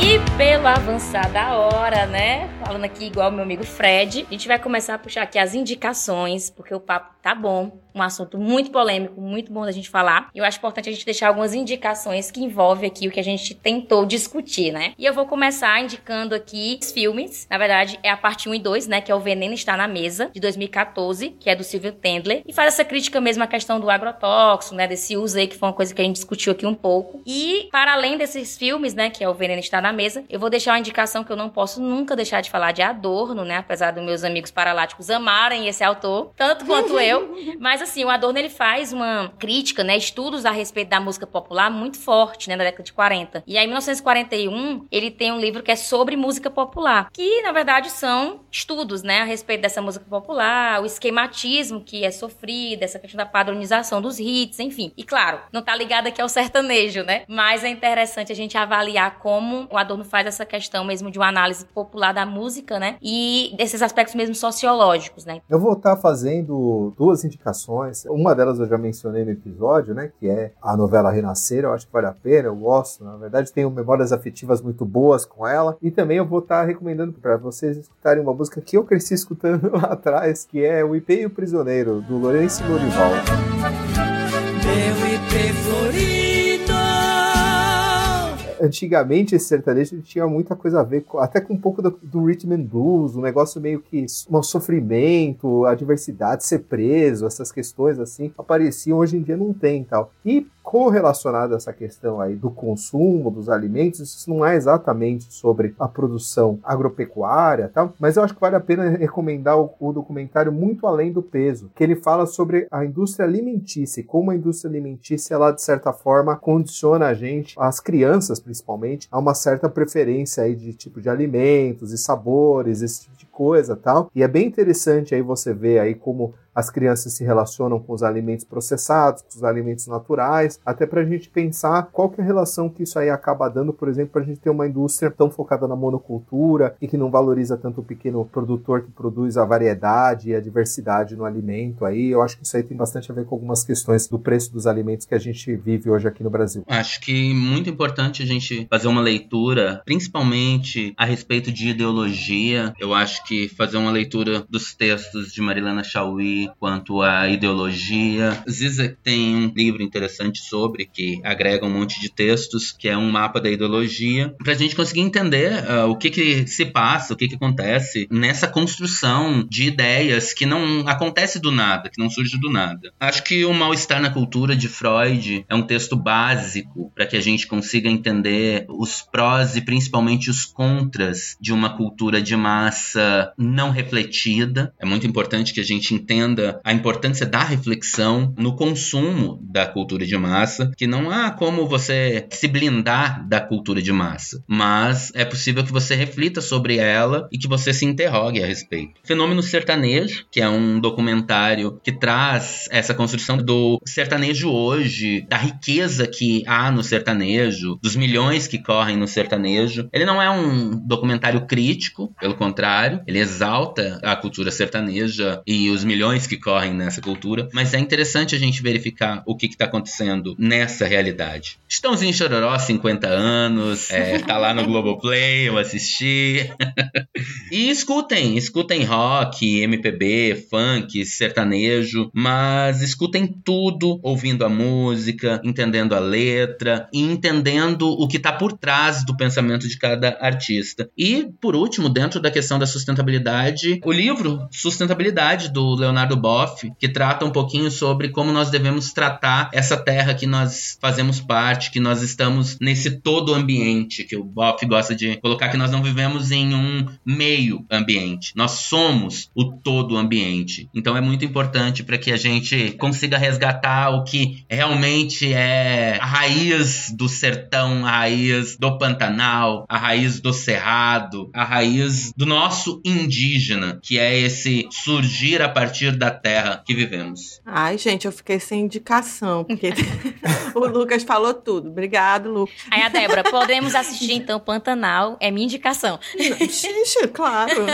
E pelo avançar da hora, né? Falando aqui igual meu amigo Fred, a gente vai começar a puxar aqui as indicações, porque o papo tá bom. Um assunto muito polêmico, muito bom da gente falar. E eu acho importante a gente deixar algumas indicações que envolvem aqui o que a gente tentou discutir, né? E eu vou começar indicando aqui os filmes. Na verdade, é a parte 1 e 2, né? Que é O Veneno Está na Mesa, de 2014, que é do Silvio Tendler. E faz essa crítica mesmo à questão do agrotóxico, né? Desse uso aí, que foi uma coisa que a gente discutiu aqui um pouco. E, para além desses filmes, né? Que é O Veneno Está na Mesa, eu vou deixar uma indicação que eu não posso nunca deixar de falar de Adorno, né? Apesar dos meus amigos paraláticos amarem esse autor, tanto quanto eu. Mas assim, o Adorno ele faz uma crítica, né, estudos a respeito da música popular muito forte, né, na década de 40. E aí em 1941, ele tem um livro que é sobre música popular, que na verdade são estudos, né, a respeito dessa música popular, o esquematismo que é sofrido, essa questão da padronização dos hits, enfim. E claro, não tá ligado aqui ao sertanejo, né? Mas é interessante a gente avaliar como o Adorno faz essa questão mesmo de uma análise popular da música, né? E desses aspectos mesmo sociológicos, né? Eu vou estar fazendo duas indicações. Uma delas eu já mencionei no episódio, né? Que é a novela Renascer. Eu acho que vale a pena, eu gosto. Na verdade, tenho memórias afetivas muito boas com ela. E também eu vou estar recomendando para vocês escutarem uma música que eu cresci escutando lá atrás, que é O IP e o Prisioneiro, do Lourenço Lorival. Meu IP florido. Antigamente esse sertanejo tinha muita coisa a ver, com- até com um pouco do, do rhythm and blues, um negócio meio que um sofrimento, a diversidade, ser preso, essas questões assim, apareciam, hoje em dia não tem tal. E correlacionado a essa questão aí do consumo dos alimentos, isso não é exatamente sobre a produção agropecuária tal, mas eu acho que vale a pena recomendar o, o documentário Muito Além do Peso, que ele fala sobre a indústria alimentícia como a indústria alimentícia, ela de certa forma condiciona a gente, as crianças principalmente, a uma certa preferência aí de tipo de alimentos e sabores, esse tipo de coisa tal. E é bem interessante aí você ver aí como as crianças se relacionam com os alimentos processados, com os alimentos naturais, até para a gente pensar qual que é a relação que isso aí acaba dando, por exemplo, para a gente ter uma indústria tão focada na monocultura e que não valoriza tanto o pequeno produtor que produz a variedade e a diversidade no alimento aí. Eu acho que isso aí tem bastante a ver com algumas questões do preço dos alimentos que a gente vive hoje aqui no Brasil. Acho que muito importante a gente fazer uma leitura, principalmente a respeito de ideologia. Eu acho que fazer uma leitura dos textos de Marilena Chauí quanto à ideologia. Zizek tem um livro interessante sobre, que agrega um monte de textos, que é um mapa da ideologia, para a gente conseguir entender uh, o que, que se passa, o que, que acontece nessa construção de ideias que não acontece do nada, que não surge do nada. Acho que o mal-estar na cultura de Freud é um texto básico para que a gente consiga entender os prós e principalmente os contras de uma cultura de massa não refletida. É muito importante que a gente entenda a importância da reflexão no consumo da cultura de massa, que não há como você se blindar da cultura de massa, mas é possível que você reflita sobre ela e que você se interrogue a respeito. Fenômeno Sertanejo, que é um documentário que traz essa construção do sertanejo hoje, da riqueza que há no sertanejo, dos milhões que correm no sertanejo. Ele não é um documentário crítico, pelo contrário, ele exalta a cultura sertaneja e os milhões que correm nessa cultura, mas é interessante a gente verificar o que está acontecendo nessa realidade. Estãozinho Chororó, 50 anos, é, tá lá no Globoplay, eu assisti. e escutem, escutem rock, MPB, funk, sertanejo, mas escutem tudo ouvindo a música, entendendo a letra e entendendo o que está por trás do pensamento de cada artista. E, por último, dentro da questão da sustentabilidade, o livro Sustentabilidade do Leonardo Boff, que trata um pouquinho sobre como nós devemos tratar essa terra que nós fazemos parte, que nós estamos nesse todo ambiente, que o Boff gosta de colocar que nós não vivemos em um meio ambiente, nós somos o todo ambiente. Então é muito importante para que a gente consiga resgatar o que realmente é a raiz do sertão, a raiz do Pantanal, a raiz do Cerrado, a raiz do nosso indígena, que é esse surgir a partir da terra que vivemos. Ai, gente, eu fiquei sem indicação, porque o Lucas falou tudo. Obrigado, Lucas. Aí a Débora, podemos assistir então Pantanal, é minha indicação. Gente, claro.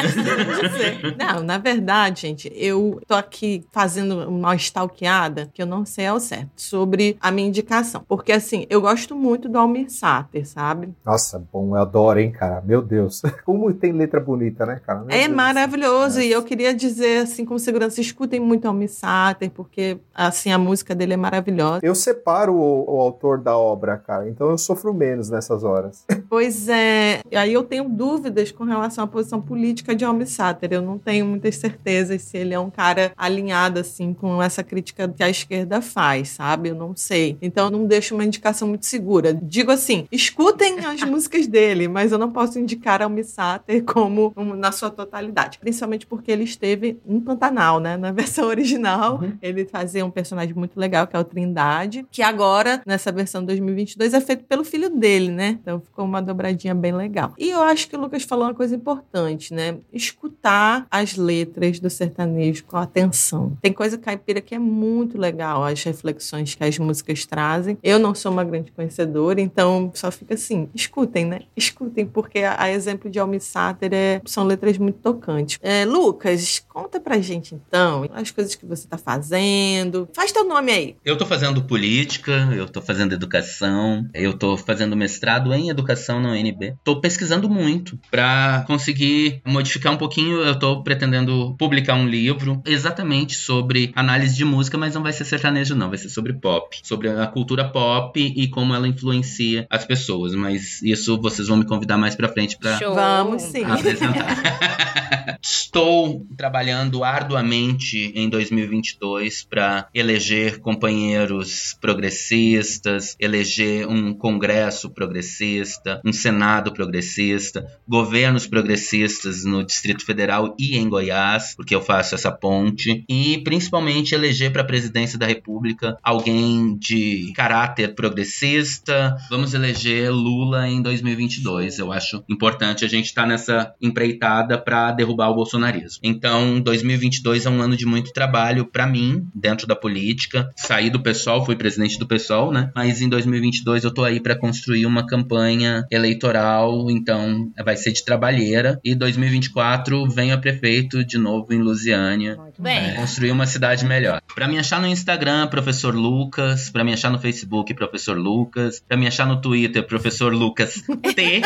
Não, na verdade, gente, eu tô aqui fazendo uma stalkeada, que eu não sei ao certo, sobre a minha indicação. Porque, assim, eu gosto muito do Almir Sater, sabe? Nossa, bom, eu adoro, hein, cara? Meu Deus. Como tem letra bonita, né, cara? Meu é Deus. maravilhoso. E eu queria dizer, assim, com segurança, escutem muito Almir Sater, porque, assim, a música dele é maravilhosa. Eu separo o, o autor da obra, cara, então eu sofro menos nessas horas. Pois é. Aí eu tenho dúvidas com relação à posição política de Almir Sater. Eu não tenho muitas certezas se ele é um cara alinhado, assim, com essa crítica que a esquerda faz, sabe? Eu não sei. Então eu não deixo uma indicação muito segura. Digo assim, escutem as músicas dele, mas eu não posso indicar Almir Sater como um, na sua totalidade. Principalmente porque ele esteve em Pantanal, né? Na versão original, Uhum. ele fazia um personagem muito legal, que é o Trindade, que agora, nessa versão 2022, é feito pelo filho dele, né? Então ficou uma dobradinha bem legal. E eu acho que o Lucas falou uma coisa importante, né? Escutar as letras do sertanejo com atenção. Tem coisa caipira que é muito legal, as reflexões que as músicas trazem. Eu não sou uma grande conhecedora, então só fica assim, escutem, né? Escutem, porque a, exemplo de Almi Sater é, são letras muito tocantes. É, Lucas, conta pra gente então as coisas que você tá fazendo. Faz teu nome aí. Eu tô fazendo política, eu tô fazendo educação, eu tô fazendo mestrado em educação na UNB. Tô pesquisando muito pra conseguir modificar um pouquinho. Eu tô pretendendo publicar um livro exatamente sobre análise de música, mas não vai ser sertanejo não, vai ser sobre pop, sobre a cultura pop e como ela influencia as pessoas, mas isso vocês vão me convidar mais pra frente Show. Vamos sim. apresentar. Estou trabalhando arduamente em 2022 para eleger companheiros progressistas, eleger um Congresso progressista, um Senado progressista, governos progressistas no Distrito Federal e em Goiás, porque eu faço essa ponte, e principalmente eleger para a presidência da República alguém de caráter progressista. Vamos eleger Lula em 2022. Eu acho importante a gente estar nessa empreitada para derrubar o bolsonarismo. Então, 2022 é um ano de muito trabalho para mim dentro da política. Saí do PSOL, fui presidente do PSOL, né? Mas em 2022 eu tô aí para construir uma campanha eleitoral, então vai ser de trabalheira. E 2024 venho a prefeito de novo em Lusiânia. Muito bem. É, construir uma cidade melhor. Pra me achar no Instagram, professor Lucas. Pra me achar no Facebook, professor Lucas. Pra me achar no Twitter, professor Lucas T.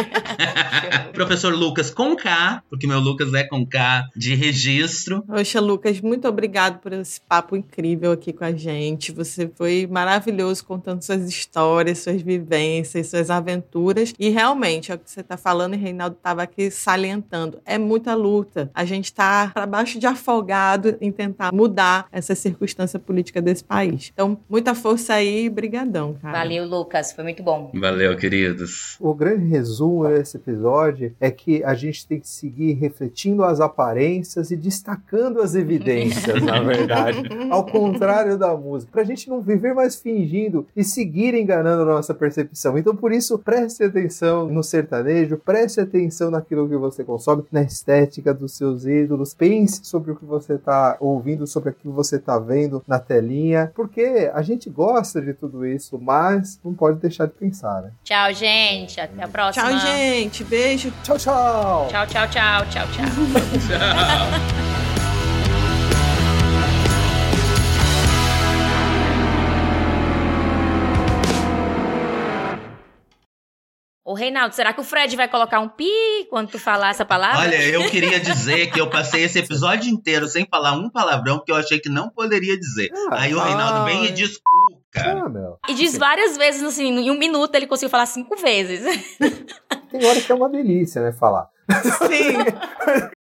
professor Lucas com K, porque meu Lucas é com K de registro. Poxa, Lucas, muito obrigado por esse papo incrível aqui com a gente. Você foi maravilhoso contando suas histórias, suas vivências, suas aventuras. E realmente, é o que você está falando, e Reinaldo estava aqui salientando, é muita luta. A gente está para baixo de afogado em tentar mudar essa circunstância política desse país. Então, muita força aí e brigadão, cara. Valeu, Lucas. Foi muito bom. Valeu, queridos. O grande resumo desse episódio é que a gente tem que seguir refletindo as aparências e destacando as evidências, na verdade. Ao contrário da música. Pra gente não viver mais fingindo e seguir enganando a nossa percepção. Então, por isso, preste atenção no sertanejo, preste atenção naquilo que você consome, na estética dos seus ídolos. Pense sobre o que você tá ouvindo, sobre aquilo que você tá vendo na telinha. Porque a gente gosta de tudo isso, mas não pode deixar de pensar, né? Tchau, gente. Até a próxima. Tchau, gente. Beijo. Tchau, tchau! Tchau, tchau, tchau, tchau, tchau. Ô, Reinaldo, será que o Fred vai colocar um pi quando tu falar essa palavra? Olha, eu queria dizer que eu passei esse episódio inteiro sem falar um palavrão que eu achei que não poderia dizer. Ah, Aí o Reinaldo vem e ai. desculpa. Ah, meu. E diz várias vezes, assim, em um minuto ele conseguiu falar cinco vezes. Tem hora que é uma delícia, né? Falar. Sim.